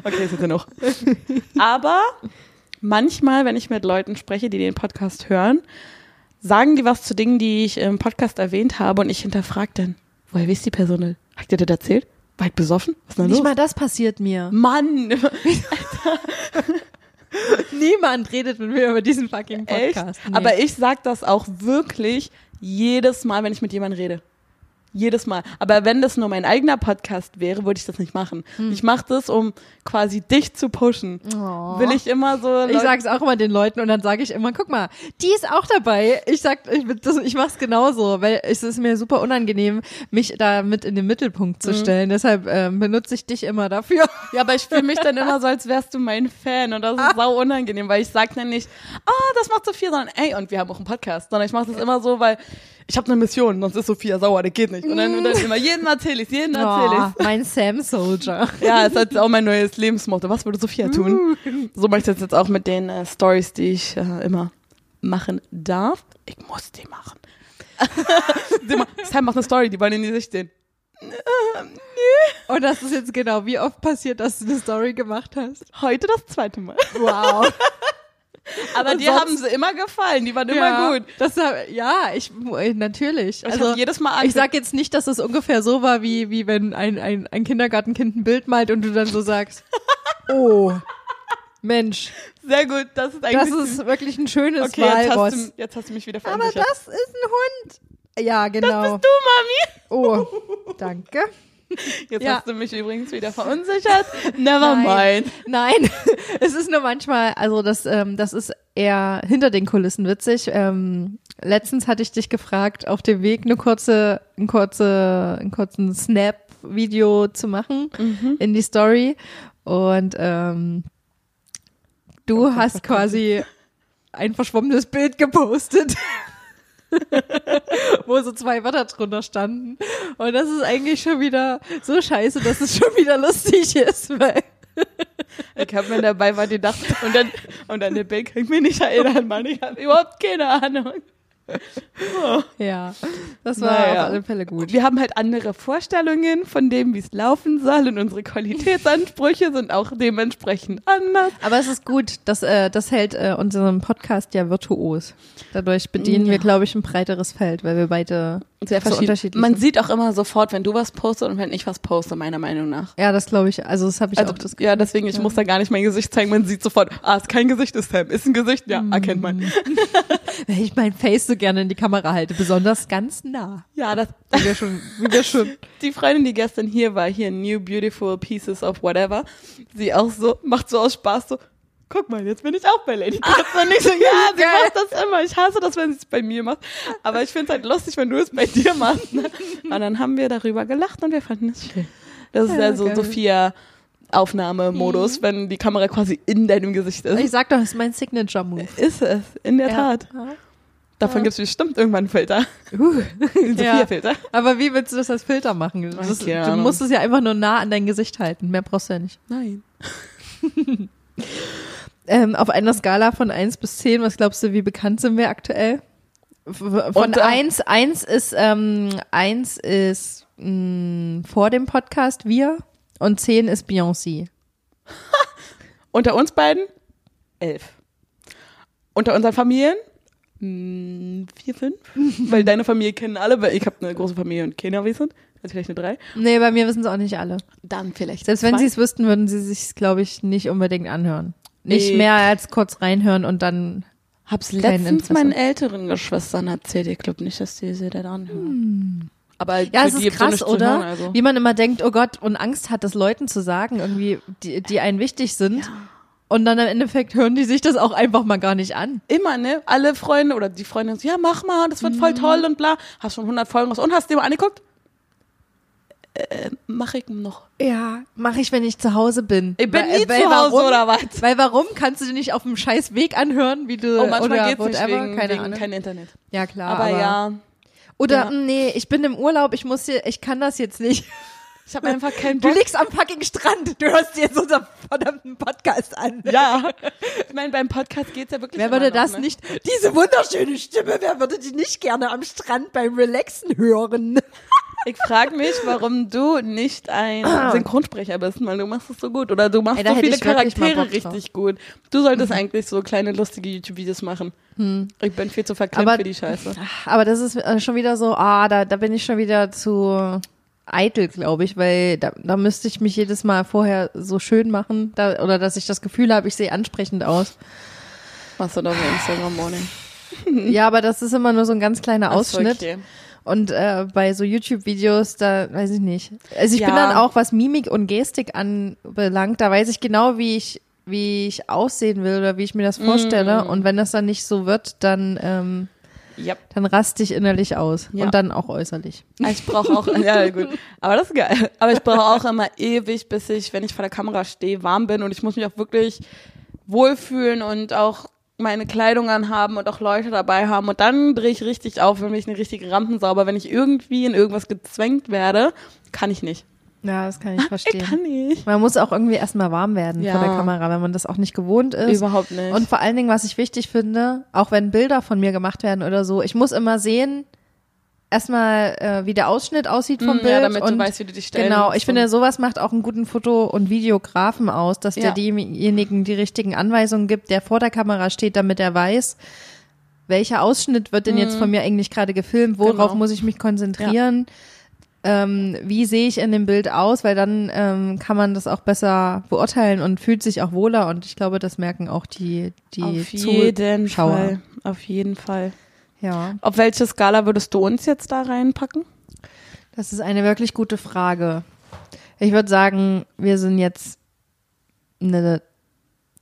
Okay, ist jetzt genug. Aber manchmal, wenn ich mit Leuten spreche, die den Podcast hören, sagen die was zu Dingen, die ich im Podcast erwähnt habe und ich hinterfrage dann, woher wisst die Person? Hat dir das erzählt? Weit besoffen? Was ist denn Nicht los? mal das passiert mir. Mann, Niemand redet mit mir über diesen fucking echt? Podcast. Nee. Aber ich sag das auch wirklich jedes Mal, wenn ich mit jemandem rede. Jedes Mal. Aber wenn das nur mein eigener Podcast wäre, würde ich das nicht machen. Hm. Ich mache das, um quasi dich zu pushen. Oh. Will ich immer so. Ich Leute- sag's auch immer den Leuten und dann sage ich immer, guck mal, die ist auch dabei. Ich sag, ich, das, ich mach's genauso, weil es ist mir super unangenehm, mich da mit in den Mittelpunkt Mhm. zu stellen. Deshalb ähm, benutze ich dich immer dafür. Ja, aber ich fühle mich dann immer so, als wärst du mein Fan und das ist sau unangenehm, weil ich sag dann nicht, ah, das macht Sophia, sondern ey, und wir haben auch einen Podcast, sondern ich mache das immer so, weil ich habe eine Mission, sonst ist Sophia sauer, das geht nicht. Und dann, und dann immer, jeden erzähle ich, jeden erzähle Oh, mein Sam Soldier. ich. Ja, es ist auch mein neues Lebensmotto. Was würde Sophia tun? So mache ich das jetzt auch mit den äh, Stories, die ich äh, immer machen darf. Ich muss die machen. Sam macht eine Story, die wollen in die Sicht sehen. Und das ist jetzt genau, wie oft passiert, dass du eine Story gemacht hast? Heute das zweite Mal. Wow. Aber Und dir sonst- haben sie immer gefallen, die waren immer ja, gut. Das, ja, ich äh, natürlich. Ich Also jedes Mal ich sag jetzt nicht, dass es ungefähr so war, wie, wie wenn ein, ein, ein Kindergartenkind ein Bild malt und du dann so sagst, oh, Mensch, Sehr gut, das ist das eigentlich. ist wirklich ein schönes okay, jetzt hast, du, jetzt hast du mich wieder Aber verunsichert. das ist ein Hund. Ja, genau. du, Mami. Oh, danke. Jetzt Ja. hast du mich übrigens wieder verunsichert. Never Nein. mind. Nein, es ist nur manchmal, also das, ähm, das ist eher hinter den Kulissen witzig. Ähm, letztens hatte ich dich gefragt, auf dem Weg eine kurze, ein kurze, einen kurzen Snap-Video zu machen in die Story. Und ähm, du hast quasi ein verschwommenes Bild gepostet. wo so zwei Wörter drunter standen. Und das ist eigentlich schon wieder so scheiße, dass es schon wieder lustig ist, weil Ich habe mir dabei was gedacht und dann und an den Bild kann ich mich nicht erinnern, Mann. Ich habe überhaupt keine Ahnung. Ja, das war Naja. auf alle Fälle gut. Wir haben halt andere Vorstellungen von dem, wie es laufen soll und unsere Qualitätsansprüche sind auch dementsprechend anders. Aber es ist gut, das, äh, das hält äh, unseren Podcast ja virtuos. Dadurch bedienen Ja. wir, glaube ich, ein breiteres Feld, weil wir beide Sehr so unterschiedlich Man sind. sieht auch immer sofort, wenn du was postest und wenn ich was poste, meiner Meinung nach. Ja, das glaube ich, also das habe ich Also, auch das ja, deswegen, ich muss da gar nicht mein Gesicht zeigen. Man sieht sofort, ah, ist kein Gesicht, ist Sam. Ist ein Gesicht, ja, erkennt man. weil ich mein Face so gerne in die Kamera halte, besonders ganz nah. Ja, das, Wie wir schon, wie wir schon. die Freundin, die gestern hier war, hier New Beautiful Pieces of Whatever, sie auch so, macht so aus Spaß so, guck mal, jetzt bin ich auch bei Lady Gaga. Und ich so, ja, sie Geil. macht das immer. Ich hasse das, wenn sie es bei mir macht. Aber ich finde es halt lustig, wenn du es bei dir machst. Ne? Und dann haben wir darüber gelacht und wir fanden es schön. Das ist Ja, ja so geil. Sophia Aufnahmemodus, wenn die Kamera quasi in deinem Gesicht ist. Ich sag doch, das ist mein Signature-Move. ist es, in der Ja. Tat. Davon gibt es bestimmt irgendwann einen Filter. Uh. Ja. Sophia-Filter. Aber wie willst du das als Filter machen? Das, keine du musst es ja einfach nur nah an dein Gesicht halten. Mehr brauchst du ja nicht. Nein. Ähm, auf einer Skala von 1 bis 10, was glaubst du, wie bekannt sind wir aktuell? Von Und, äh, 1, 1 ist, ähm, 1 ist mh, vor dem Podcast wir und 10 ist Beyoncé. Unter uns beiden elf. Unter unseren Familien vier, fünf. weil deine Familie kennen alle, weil ich habe eine große Familie und keiner wissen. Also vielleicht eine drei. Nee, bei mir wissen es auch nicht alle. Dann vielleicht. Selbst wenn zwei. sie es wüssten, würden sie sich glaube ich, nicht unbedingt anhören. Nicht Nee. mehr als kurz reinhören und dann. Hab's letztens Interesse. meinen älteren Geschwistern erzählt. Ich glaube nicht, dass die sie da anhören. Aber Ja, es ist krass, zu oder? hören, also. Wie man immer denkt, oh Gott, und Angst hat, das Leuten zu sagen, irgendwie, die, die einen wichtig sind. Und dann im Endeffekt hören die sich das auch einfach mal gar nicht an. Immer, ne? Alle Freunde oder die Freunde so, ja, mach mal, das wird voll toll und bla. Hast schon 100 Folgen raus. Und hast du dir mal angeguckt? Äh, mach ich noch. Ja, mache ich, wenn ich zu Hause bin. Ich bin Weil- nie weil zu Hause, warum, oder was? Weil warum kannst du dir nicht auf dem scheiß Weg anhören, wie du Oh, manchmal oder geht's nicht whatever, wegen, keine wegen Ahnung. kein Internet. ja klar, aber, ja, Oder Ja. nee, ich bin im Urlaub, ich muss hier, ich kann das jetzt nicht. Ich habe einfach keinen Du Bock. liegst am fucking Strand, du hörst dir jetzt unseren verdammten Podcast an. Ja, ich meine, beim Podcast geht's ja wirklich Wer würde das ne? nicht, diese wunderschöne Stimme, wer würde die nicht gerne am Strand beim Relaxen hören? Ich frage mich, warum du nicht ein Synchronsprecher bist, weil du machst es so gut. Oder du machst Ey, so viele Charaktere richtig gut. Du solltest eigentlich so kleine lustige YouTube-Videos machen. Ich bin viel zu verklemmt Aber- für die Scheiße. Aber das ist äh, schon wieder so, ah, da, da bin ich schon wieder zu, eitel, glaube ich, weil da, da müsste ich mich jedes Mal vorher so schön machen da, oder dass ich das Gefühl habe, ich sehe ansprechend aus. Machst du doch mit Instagram Morning. Ja, aber das ist immer nur so ein ganz kleiner Ausschnitt. okay. Und äh, bei so YouTube-Videos, da weiß ich nicht. Also ich bin Ja. dann auch, was Mimik und Gestik anbelangt, da weiß ich genau, wie ich, wie ich aussehen will oder wie ich mir das vorstelle. Mm. Und wenn das dann nicht so wird, dann, ähm, Yep. dann raste ich innerlich aus. Ja. Und dann auch äußerlich. Ich brauche auch, ja gut, aber das ist geil. Aber ich brauche auch immer ewig, bis ich, wenn ich vor der Kamera stehe, warm bin und ich muss mich auch wirklich wohlfühlen und auch meine Kleidung anhaben und auch Leute dabei haben und dann drehe ich richtig auf, wenn ich eine richtige Rampensau, aber wenn ich irgendwie in irgendwas gezwängt werde, kann ich nicht. Ja, das kann ich Ich verstehen. kann nicht. Man muss auch irgendwie erstmal warm werden Ja. vor der Kamera, wenn man das auch nicht gewohnt ist. Überhaupt nicht. Und vor allen Dingen, was ich wichtig finde, auch wenn Bilder von mir gemacht werden oder so, ich muss immer sehen, erstmal, äh, wie der Ausschnitt aussieht vom Mm, Bild. ja, damit du und weißt, wie du dich stellen Genau, ich finde, sowas macht auch einen guten Foto- und Videografen aus, dass Ja. der demjenigen die richtigen Anweisungen gibt, der vor der Kamera steht, damit er weiß, welcher Ausschnitt wird denn jetzt von mir eigentlich gerade gefilmt, worauf. Genau. muss ich mich konzentrieren. Ähm, wie sehe ich in dem Bild aus, weil dann ähm, kann man das auch besser beurteilen und fühlt sich auch wohler und ich glaube, das merken auch die, die Auf jeden Zuschauer. Fall. Auf jeden Fall. Ja, Auf welche Skala würdest du uns jetzt da reinpacken? das ist eine wirklich gute Frage. Ich würde sagen, wir sind jetzt eine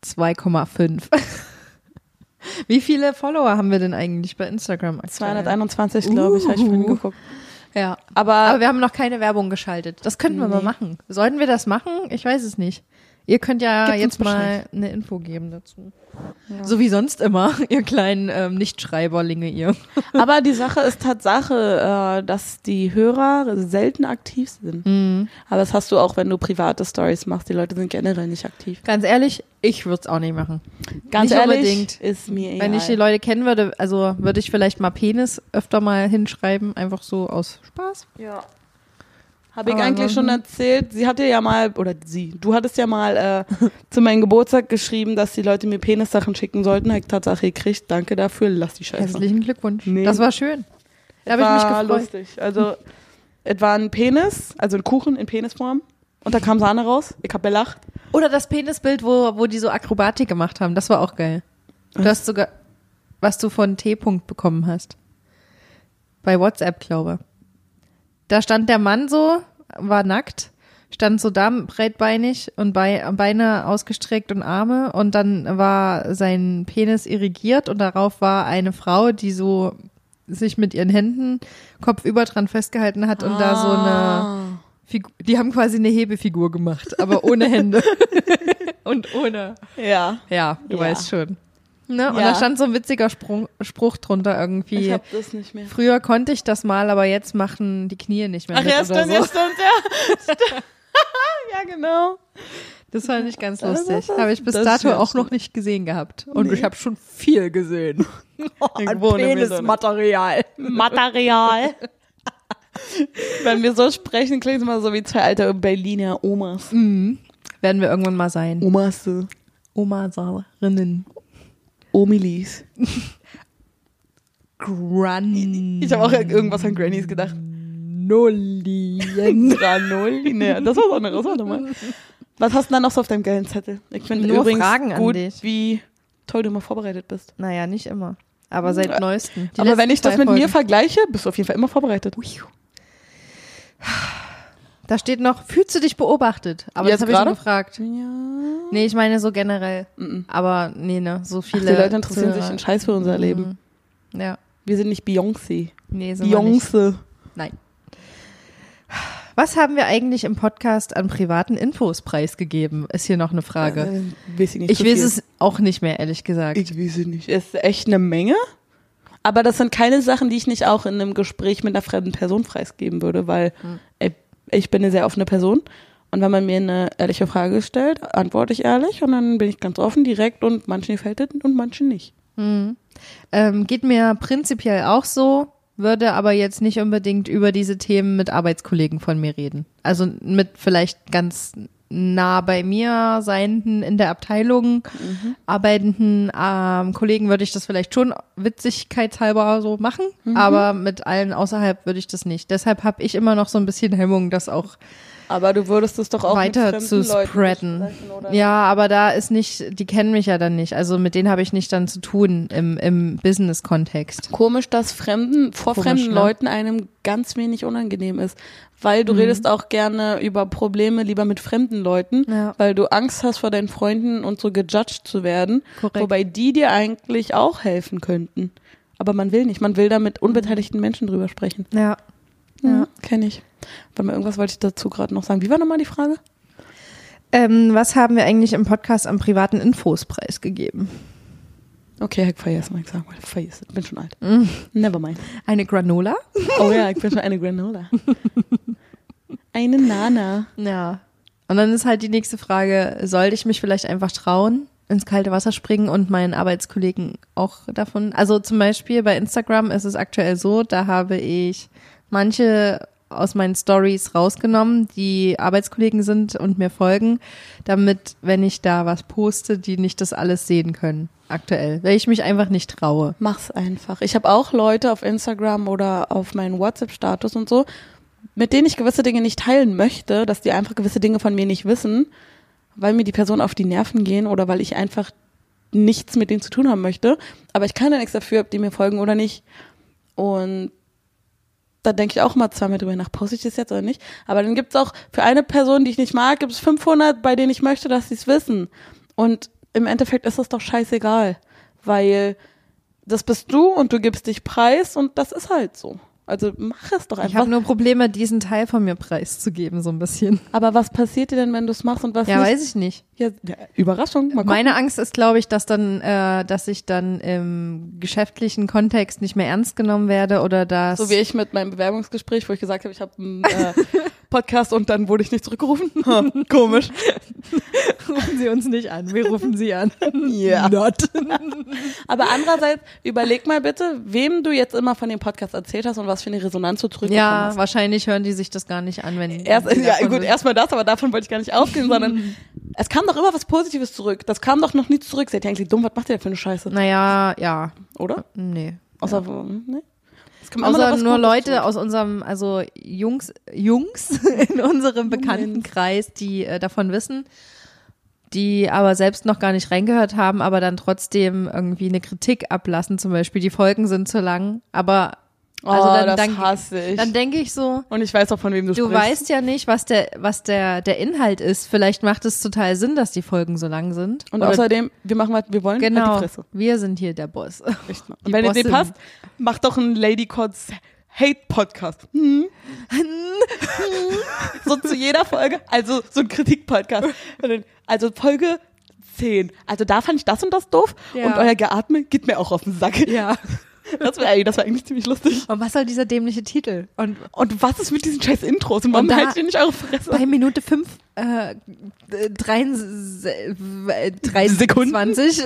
2,5. Wie viele Follower haben wir denn eigentlich bei Instagram? aktuell? 221, glaube ich, habe ich vorhin Uh. geguckt. Ja. Aber, Aber wir haben noch keine Werbung geschaltet. Das könnten wir mal Nee. machen. Sollten wir das machen? Ich weiß es nicht. Ihr könnt ja Gebt uns jetzt mal eine Info geben dazu. So wie sonst immer, ihr kleinen ähm, Nichtschreiberlinge, ihr. aber die Sache ist Tatsache, äh, dass die Hörer selten aktiv sind. Mhm. Aber das hast du auch, wenn du private Stories machst. Die Leute sind generell nicht aktiv. Ganz ehrlich, ich würde es auch nicht machen. Ganz Nicht ehrlich, unbedingt. ist mir egal. Wenn ich die Leute kennen würde, also würde ich vielleicht mal Penis öfter mal hinschreiben, einfach so aus Spaß. Ja. Habe ich Aber eigentlich schon erzählt, sie hatte ja mal, oder sie, du hattest ja mal äh, zu meinem Geburtstag geschrieben, dass die Leute mir Penissachen schicken sollten. Habe ich Tatsache gekriegt. Danke dafür. Lass die Scheiße. Herzlichen Glückwunsch. Nee. Das war schön. Da habe ich mich war gefreut. lustig. Also, es war ein Penis, also ein Kuchen in Penisform. Und da kam Sahne raus. Ich hab gelacht. Oder das Penisbild, wo, wo die so Akrobatik gemacht haben. Das war auch geil. Du hast sogar, was du von T-Punkt bekommen hast. Bei WhatsApp, glaube. Da stand der Mann so, war nackt, stand so da breitbeinig und Bei- Beine ausgestreckt und Arme und dann war sein Penis irrigiert und darauf war eine Frau, die so sich mit ihren Händen kopfüber dran festgehalten hat und da so eine Figu die haben quasi eine Hebefigur gemacht, aber ohne Hände und ohne Ja. ja, du Ja. weißt schon. Ne? Und Ja. da stand so ein witziger Sprung, Spruch drunter Ich irgendwie. hab das nicht mehr. Früher konnte ich das mal, aber jetzt machen die Knie nicht mehr Ach mit ja, stimmt, so. ja, stimmt, ja. Ja, genau. Das fand ich ganz lustig. Habe ich bis das dato auch noch nicht gesehen gehabt. Und Nee. ich habe schon viel gesehen. Ein Penismaterial. Material. Wenn wir so sprechen, klingt es immer so wie zwei alte Berliner Omas. Mhm. Werden wir irgendwann mal sein. Omas, Omasarinnen. Omilis. Gran. Ich habe auch irgendwas an Grannies gedacht. Nullien. Granoli? Nee, das war was anderes. Warte mal. Was hast du denn noch so auf deinem geilen Zettel? Ich finde Nur übrigens Fragen gut, wie toll du immer vorbereitet bist. Naja, nicht immer. Aber seit Ja. neuestem. Die Aber wenn ich das mit mir Folgen. vergleiche, bist du auf jeden Fall immer vorbereitet. Da steht noch, fühlst du dich beobachtet? Aber Jetzt das habe ich schon gerade? gefragt. Ja. Nee, ich meine so generell. Mhm. Aber nee, ne, so Ach, viele. die Leute interessieren sich einen Scheiß für unser Leben. Ja. Wir sind nicht Beyoncé. Nee, sind wir nicht. Beyoncé. Nein. Was haben wir eigentlich im Podcast an privaten Infos preisgegeben? Ist hier noch eine Frage. Äh, weiß ich nicht. ich weiß viel. es auch nicht mehr, ehrlich gesagt. Ich weiß es nicht. Es ist echt eine Menge. Aber das sind keine Sachen, die ich nicht auch in einem Gespräch mit einer fremden Person preisgeben würde, weil Hm. Ich bin eine sehr offene Person. Und wenn man mir eine ehrliche Frage stellt, antworte ich ehrlich und dann bin ich ganz offen, direkt und manchen gefällt es und manchen nicht. ähm, geht mir prinzipiell auch so, würde aber jetzt nicht unbedingt über diese Themen mit Arbeitskollegen von mir reden. Also mit vielleicht ganz nah bei mir seienden in der Abteilung Mhm. arbeitenden ähm, Kollegen würde ich das vielleicht schon witzigkeitshalber so machen, Mhm. aber mit allen außerhalb würde ich das nicht. Deshalb habe ich immer noch so ein bisschen Hemmung, das auch Aber du würdest es doch auch weiter zu spreaden. Ja, aber da ist nicht, die kennen mich ja dann nicht. Also mit denen habe ich nicht dann zu tun im, im Business-Kontext. Komisch, dass fremden, vor Komisch, fremden ne? Leuten einem ganz wenig unangenehm ist. Weil du redest auch gerne über Probleme lieber mit fremden Leuten, Ja. weil du Angst hast vor deinen Freunden und so gejudged zu werden. Korrekt. Wobei die dir eigentlich auch helfen könnten. Aber man will nicht. Man will da mit unbeteiligten Menschen drüber sprechen. Ja. Ja, kenne ich. Warte mal, irgendwas wollte ich dazu gerade noch sagen. Wie war nochmal die Frage? Ähm, was haben wir eigentlich im Podcast am privaten Infos preisgegeben? Okay, ich was ich sagen wollte. Vergessen. Bin schon alt. Mhm. Never mind. Eine Granola? Oh ja, ich bin schon eine Granola. Eine Nana. Ja. Und dann ist halt die nächste Frage, sollte ich mich vielleicht einfach trauen, ins kalte Wasser springen und meinen Arbeitskollegen auch davon? Also zum Beispiel bei Instagram ist es aktuell so, da habe ich manche aus meinen Stories rausgenommen, die Arbeitskollegen sind und mir folgen, damit, wenn ich da was poste, die nicht das alles sehen können. Aktuell, weil ich mich einfach nicht traue. Mach's einfach. Ich habe auch Leute auf Instagram oder auf meinen WhatsApp-Status und so, mit denen ich gewisse Dinge nicht teilen möchte, dass die einfach gewisse Dinge von mir nicht wissen, weil mir die Personen auf die Nerven gehen oder weil ich einfach nichts mit denen zu tun haben möchte. Aber ich kann ja nichts dafür, ob die mir folgen oder nicht. Und da denke ich auch mal zweimal drüber nach, poste ich das jetzt oder nicht. Aber dann gibt's auch für eine Person, die ich nicht mag, gibt's 500, bei denen ich möchte, dass sie es wissen. Und im Endeffekt ist das doch scheißegal, weil das bist du und du gibst dich preis und das ist halt so. Also mach es doch Ich einfach. habe nur Probleme, diesen Teil von mir preiszugeben, so ein bisschen. Aber was passiert dir denn, wenn du es machst und was Ja, nicht? weiß ich nicht. Ja, ja, Überraschung. Meine Angst ist, glaube ich, dass dann, äh, dass ich dann im geschäftlichen Kontext nicht mehr ernst genommen werde oder dass. so wie ich mit meinem Bewerbungsgespräch, wo ich gesagt habe, ich habe einen äh, Podcast und dann wurde ich nicht zurückgerufen. Ha, Komisch. rufen Sie uns nicht an, wir rufen Sie an. Ja. Not. Aber andererseits, überleg mal bitte, wem du jetzt immer von dem Podcast erzählt hast und was für eine Resonanz du zurückbekommen Ja, hast. wahrscheinlich hören die sich das gar nicht an, wenn. Erst, ja, gut, erstmal das, aber davon wollte ich gar nicht ausgehen, sondern es kam doch immer was Positives zurück. Das kam doch noch nie zurück. Seid ihr eigentlich dumm? Was macht ihr denn für eine Scheiße? Naja, ja. Oder? Nee. Außer, ne? Kam immer noch Außer nur Leute zurück. aus unserem, also Jungs, Jungs in unserem Bekanntenkreis, die äh, davon wissen, die aber selbst noch gar nicht reingehört haben, aber dann trotzdem irgendwie eine Kritik ablassen, zum Beispiel, die Folgen sind zu lang, aber also oh, dann, dann, hasse ich. dann denke ich so, und ich weiß auch, von wem du, du sprichst. weißt ja nicht, was der, was der, der Inhalt ist. Vielleicht macht es total Sinn, dass die Folgen so lang sind. Und Oder- außerdem, wir machen, was wir wollen, halt genau, die Fresse. wir sind hier der Boss. Echt mal. Und wenn es dir Bossin. passt, mach doch einen Lady Cods Hate Podcast. Hm. so zu jeder Folge, also so ein Kritik-Podcast. Und dann- Also Folge 10. Also da fand ich das und das doof Ja. und euer Geatme geht mir auch auf den Sack. Ja. Das war, das war eigentlich ziemlich lustig. Und was soll dieser dämliche Titel? Und Und was ist mit diesen scheiß Intros? Und warum Und haltet ihr nicht eure Fresse? bei Minute 5, äh, 23, Sekunden? 20,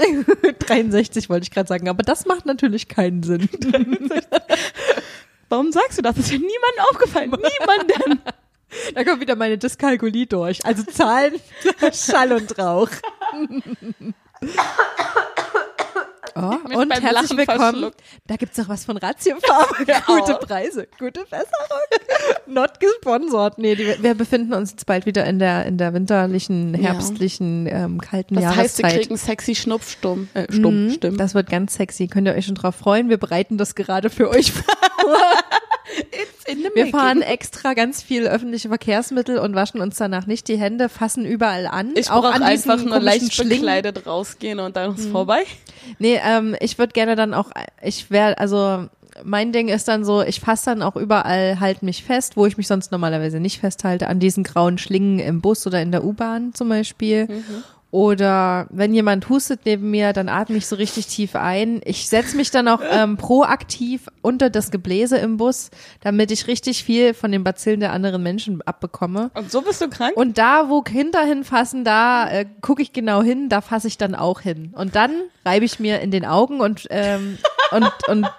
63 wollte ich gerade sagen, aber das macht natürlich keinen Sinn. Warum sagst du das? Das ist ja niemandem aufgefallen. Niemandem. Da kommt wieder meine Dyskalkulie durch. Also Zahlen, Schall und Rauch. Oh, und herzlich Lachen willkommen. Da gibt's doch was von Ratiofarm. Ja. Gute Preise, gute Besserung. Not gesponsert. Nee, die, wir befinden uns jetzt bald wieder in der, in der winterlichen, Ja. herbstlichen, ähm, kalten Das heißt, wir Jahreszeit. kriegen sexy Schnupfstumm. Äh, stumm, Mhm, stimmt. Das wird ganz sexy. Könnt ihr euch schon drauf freuen? Wir bereiten das gerade für euch vor. Wir fahren extra ganz viel öffentliche Verkehrsmittel und waschen uns danach nicht die Hände, fassen überall an. Ich auch brauche an einfach nur leicht Schlingen. bekleidet rausgehen und dann ist vorbei. Nee, ähm, ich würde gerne dann auch, ich wäre, also mein Ding ist dann so, ich fasse dann auch überall, halt mich fest, wo ich mich sonst normalerweise nicht festhalte, an diesen grauen Schlingen im Bus oder in der U-Bahn zum Beispiel. Oder wenn jemand hustet neben mir, dann atme ich so richtig tief ein. Ich setze mich dann auch ähm, proaktiv unter das Gebläse im Bus, damit ich richtig viel von den Bazillen der anderen Menschen abbekomme. Und so bist du krank? Und da, wo Kinder hinfassen, da äh, gucke ich genau hin, da fasse ich dann auch hin. Und dann reibe ich mir in den Augen und, ähm, und, und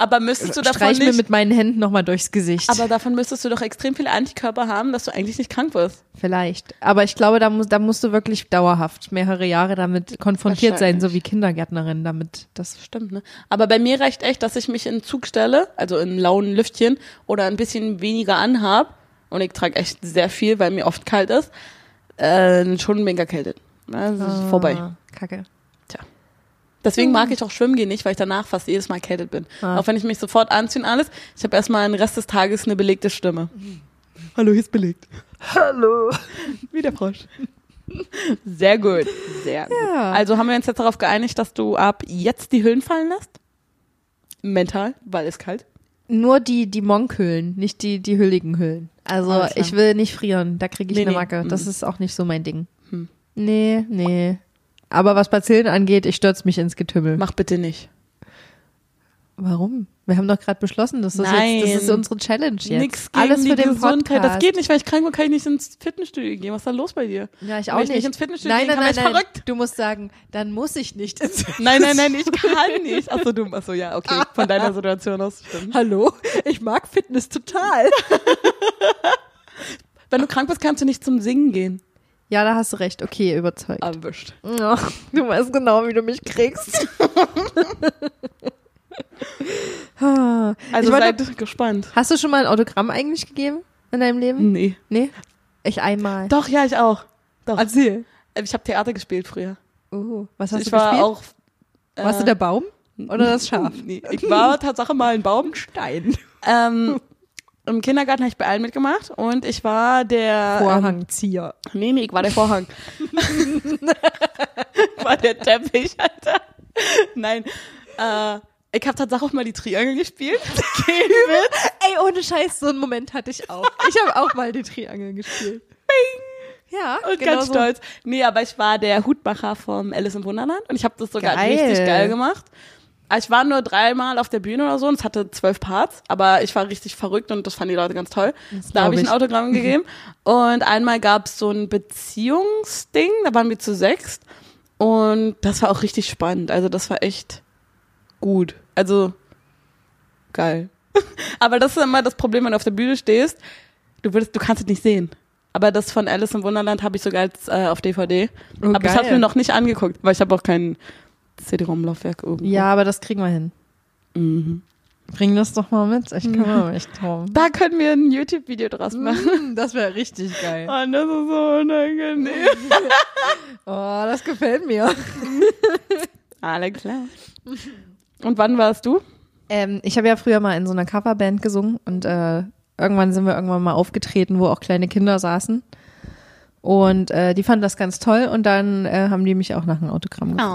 Aber müsstest du davon Streich mir nicht, mit meinen Händen nochmal durchs Gesicht. aber davon müsstest du doch extrem viele Antikörper haben, dass du eigentlich nicht krank wirst. Vielleicht. Aber ich glaube, da, muss, da musst du wirklich dauerhaft mehrere Jahre damit konfrontiert sein, so wie Kindergärtnerin damit. Das Stimmt, ne? Aber bei mir reicht echt, dass ich mich in den Zug stelle, also in lauen Lüftchen oder ein bisschen weniger anhab und ich trage echt sehr viel, weil mir oft kalt ist, äh, schon mega. Ne? Das ist vorbei. Ah, Kacke. Deswegen mag ich auch schwimmen gehen nicht, weil ich danach fast jedes Mal erkältet bin. Ah. Auch wenn ich mich sofort anziehe und alles. Ich habe erstmal den Rest des Tages eine belegte Stimme. Hallo, hier ist belegt. Hallo. Wie der Frosch. Sehr gut. Sehr gut. Ja. Also haben wir uns jetzt darauf geeinigt, dass du ab jetzt die Hüllen fallen lässt? Mental, weil es kalt. Nur die, die Monkhüllen, nicht die, die hülligen Hüllen. Also ich will nicht frieren, da kriege ich Nee, eine nee. Macke. Das Mhm. ist auch nicht so mein Ding. Hm. Nee, nee. Aber was Bazillen angeht, ich stürze mich ins Getümmel. Mach bitte nicht. Warum? Wir haben doch gerade beschlossen, dass das Nein. jetzt, das ist unsere Challenge jetzt. Nix gegen Alles die für den Gesundheit. Podcast. Das geht nicht, weil ich krank bin, kann ich nicht ins Fitnessstudio gehen. Was ist da los bei dir? Ja, ich Wenn auch ich nicht nicht. ins Fitnessstudio nein, gehen nein, nein, nein. verrückt. Du musst sagen, dann muss ich nicht ins Nein, nein, nein, ich kann nicht. Achso, du, achso, ja, okay. Von deiner Situation aus stimmt. Hallo? Ich mag Fitness total. Wenn du krank bist, kannst du nicht zum Singen gehen. Ja, da hast du recht. Okay, überzeugt. Erwischt. Ja, du weißt genau, wie du mich kriegst. Also ich seid gespannt. hast du schon mal ein Autogramm eigentlich gegeben in deinem Leben? Nee. Nee? Ich einmal. Doch, ja, ich auch. Doch. Erzähl. Ich habe Theater gespielt früher. Oh, was hast ich du war gespielt? auch. äh, Warst du der Baum oder das Schaf? Nee, ich war Tatsache mal ein Baum. Stein. Ähm, Im Kindergarten habe ich bei allen mitgemacht und ich war der. Vorhangzieher. Ähm, nee, nee, ich war der Vorhang. war der Teppich, Alter. Nein. Äh, ich habe tatsächlich auch mal die Triangel gespielt. Ey, ohne Scheiß, so einen Moment hatte ich auch. Ich habe auch mal die Triangel gespielt. Bing. Ja, Und genau ganz so. stolz. Nee, aber ich war der Hutmacher vom Alice im Wunderland und ich habe das sogar Geil. richtig geil gemacht. Ich war nur dreimal auf der Bühne oder so und es hatte zwölf Parts, aber ich war richtig verrückt und das fanden die Leute ganz toll. Da habe ich ein. Autogramm gegeben. Und einmal gab es so ein Beziehungsding, da waren wir zu sechst. Und das war auch richtig spannend. Also das war echt gut. Also geil. aber das ist immer das Problem, wenn du auf der Bühne stehst. Du, würdest, du kannst es nicht sehen. Aber das von Alice im Wunderland habe ich sogar als, äh, auf DVD. Oh, aber ich habe geil. mir noch nicht angeguckt, weil ich habe auch kein CD-ROM-Laufwerk irgendwo. Ja, aber das kriegen wir hin. Mhm. Bring das doch mal mit. Ich kümmere mich drum. Da können wir ein YouTube-Video draus machen. Das wäre richtig geil. Und das ist so unangenehm. Oh, das gefällt mir. Alle klar. Und wann warst du? Ähm, ich habe ja früher mal in so einer Coverband gesungen und äh, irgendwann sind wir irgendwann mal aufgetreten, wo auch kleine Kinder saßen. Und äh, die fanden das ganz toll und dann äh, haben die mich auch nach einem Autogramm gefragt.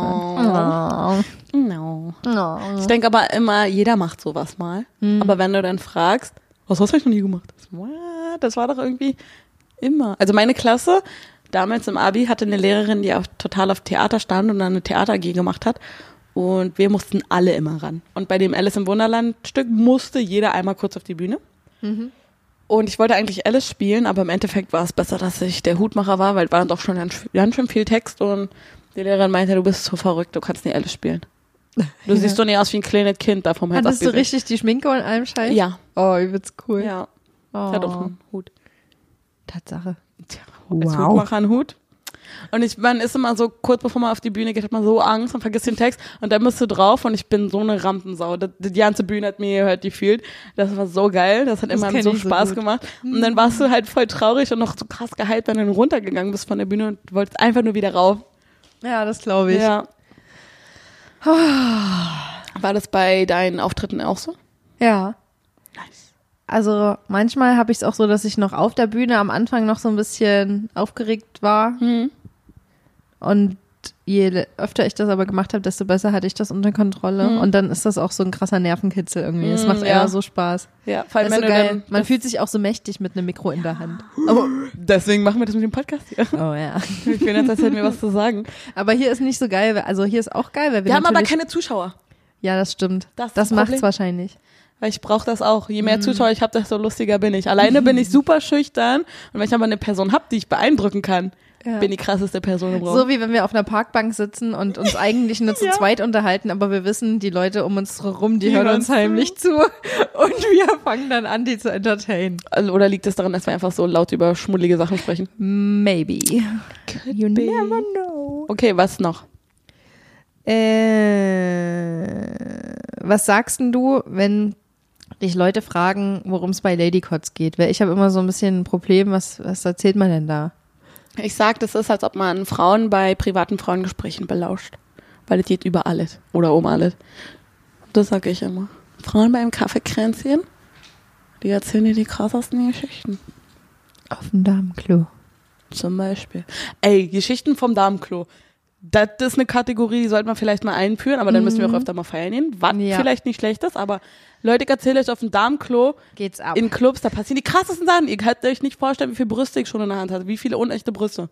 No. Oh. Oh. Ich denke aber immer, jeder macht sowas mal. Aber wenn du dann fragst, was hast du eigentlich noch nie gemacht? What? Das war doch irgendwie immer. Also meine Klasse, damals im Abi, hatte eine Lehrerin, die auch total auf Theater stand und dann eine Theater AG gemacht hat. Und wir mussten alle immer ran. Und bei dem Alice im Wunderland Stück musste jeder einmal kurz auf die Bühne. Und ich wollte eigentlich Alice spielen, aber im Endeffekt war es besser, dass ich der Hutmacher war, weil war dann doch schon ganz, schön viel Text und die Lehrerin meinte, du bist so verrückt, du kannst nicht Alice spielen. Du siehst doch nicht aus wie ein kleines Kind da vom Herz Hattest du richtig die Schminke und allem Scheiß? Ja, Oh, übelst cool. ja. Oh. Ich hatte auch einen Hut. Tatsache. Tja, als Wow. Hutmacher einen Hut. Und ich, man ist immer so, kurz bevor man auf die Bühne geht, hat man so Angst und vergisst den Text. Und dann bist du drauf und ich bin so eine Rampensau. Das, die ganze Bühne hat mir gehört, die fühlt. Das war so geil. Das hat Das immer so so Spaß gut. gemacht. Und dann warst du halt voll traurig und noch so krass gehypt, wenn du dann runtergegangen bist von der Bühne und wolltest einfach nur wieder rauf. Ja, das glaube ich. Ja. War das bei deinen Auftritten auch so? Ja. Nice. Also manchmal habe ich es auch so, dass ich noch auf der Bühne am Anfang noch so ein bisschen aufgeregt war. Hm. Und je öfter ich das aber gemacht habe, desto besser hatte ich das unter Kontrolle. Hm. Und dann ist das auch so ein krasser Nervenkitzel irgendwie. Es Hm, macht ja. eher so Spaß. Ja, vor allem, Das so geil. Man fühlt sich auch so mächtig mit einem Mikro in der Hand. aber deswegen machen wir das mit dem Podcast hier. Oh ja. Ich finde, als hätten wir was zu sagen. Aber hier ist nicht so geil. Also hier ist auch geil, weil wir, Wir haben aber keine Zuschauer. Ja, das stimmt. Das Das, das macht's Problem. wahrscheinlich. Weil ich brauche das auch. Je mehr Zuschauer ich habe, desto lustiger bin ich. Alleine bin ich super schüchtern. Und wenn ich aber eine Person habe, die ich beeindrucken kann, Ja. bin die krasseste Person im Raum. So wie wenn wir auf einer Parkbank sitzen und uns eigentlich nur zu Ja. zweit unterhalten, aber wir wissen, die Leute um uns herum, die, Die hören uns zu. heimlich zu. Und wir fangen dann an, die zu entertainen. Also, Oder liegt es daran, dass wir einfach so laut über schmuddelige Sachen sprechen? Maybe. You be. never know. Okay, was noch? Äh, was sagst denn du, wenn dich Leute fragen, worum es bei Lady Cots geht? Weil ich habe immer so ein bisschen ein Problem, was, was erzählt man denn da? Ich sag, das ist, als ob man Frauen bei privaten Frauengesprächen belauscht. Weil es geht über alles. Oder um alles. Das sag ich immer. Frauen beim Kaffeekränzchen, die erzählen dir die krassesten Geschichten. Auf dem Damenklo. Zum Beispiel. Ey, Geschichten vom Damenklo. Das ist eine Kategorie, die sollte man vielleicht mal einführen, aber dann müssen wir auch öfter mal feiern gehen. Was Ja. vielleicht nicht schlecht ist, aber Leute, ich erzähle euch auf dem Damenklo Geht's ab. in Clubs, da passieren die krassesten Sachen. Ihr könnt euch nicht vorstellen, wie viele Brüste ich schon in der Hand hatte, wie viele unechte Brüste.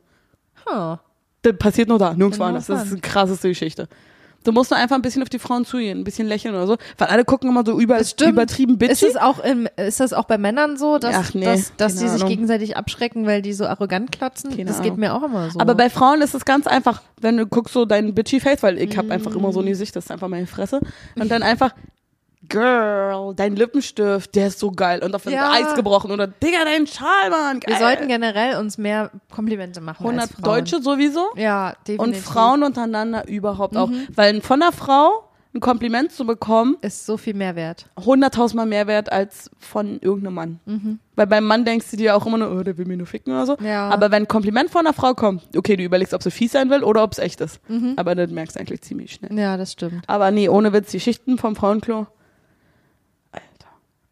Huh. Das passiert nur da, nirgends In woanders. Das ist die krasseste Geschichte. Du musst nur einfach ein bisschen auf die Frauen zugehen, ein bisschen lächeln oder so, weil alle gucken immer so über, Das übertrieben bitchy. Ist es auch im, ist das auch bei Männern so, dass, Ach nee, dass, dass die sich Ahnung. gegenseitig abschrecken, weil die so arrogant klotzen? Keine das Ahnung. geht mir auch immer so. Aber bei Frauen ist es ganz einfach, wenn du guckst so dein bitchy Face, weil ich hab einfach immer so Mm. ein Gesicht, das ist einfach meine Fresse. Und dann einfach, Girl, dein Lippenstift, der ist so geil. Und auf Ja. Eis gebrochen. Oder, Digga, dein Schal, Mann, geil. wir sollten generell uns mehr Komplimente machen 100 als Frauen. Deutsche sowieso. Ja, definitiv. Und Frauen untereinander überhaupt auch. Mhm. Weil von einer Frau ein Kompliment zu bekommen, ist so viel mehr wert. hunderttausendmal mehr wert als von irgendeinem Mann. Mhm. Weil beim Mann denkst du dir auch immer nur, oh, der will mir nur ficken oder so. Ja. Aber wenn ein Kompliment von einer Frau kommt, okay, du überlegst, ob sie fies sein will oder ob es echt ist. Mhm. Aber das merkst du eigentlich ziemlich schnell. Ja, das stimmt. Aber nee, ohne Witz, die Schichten vom Frauenklo.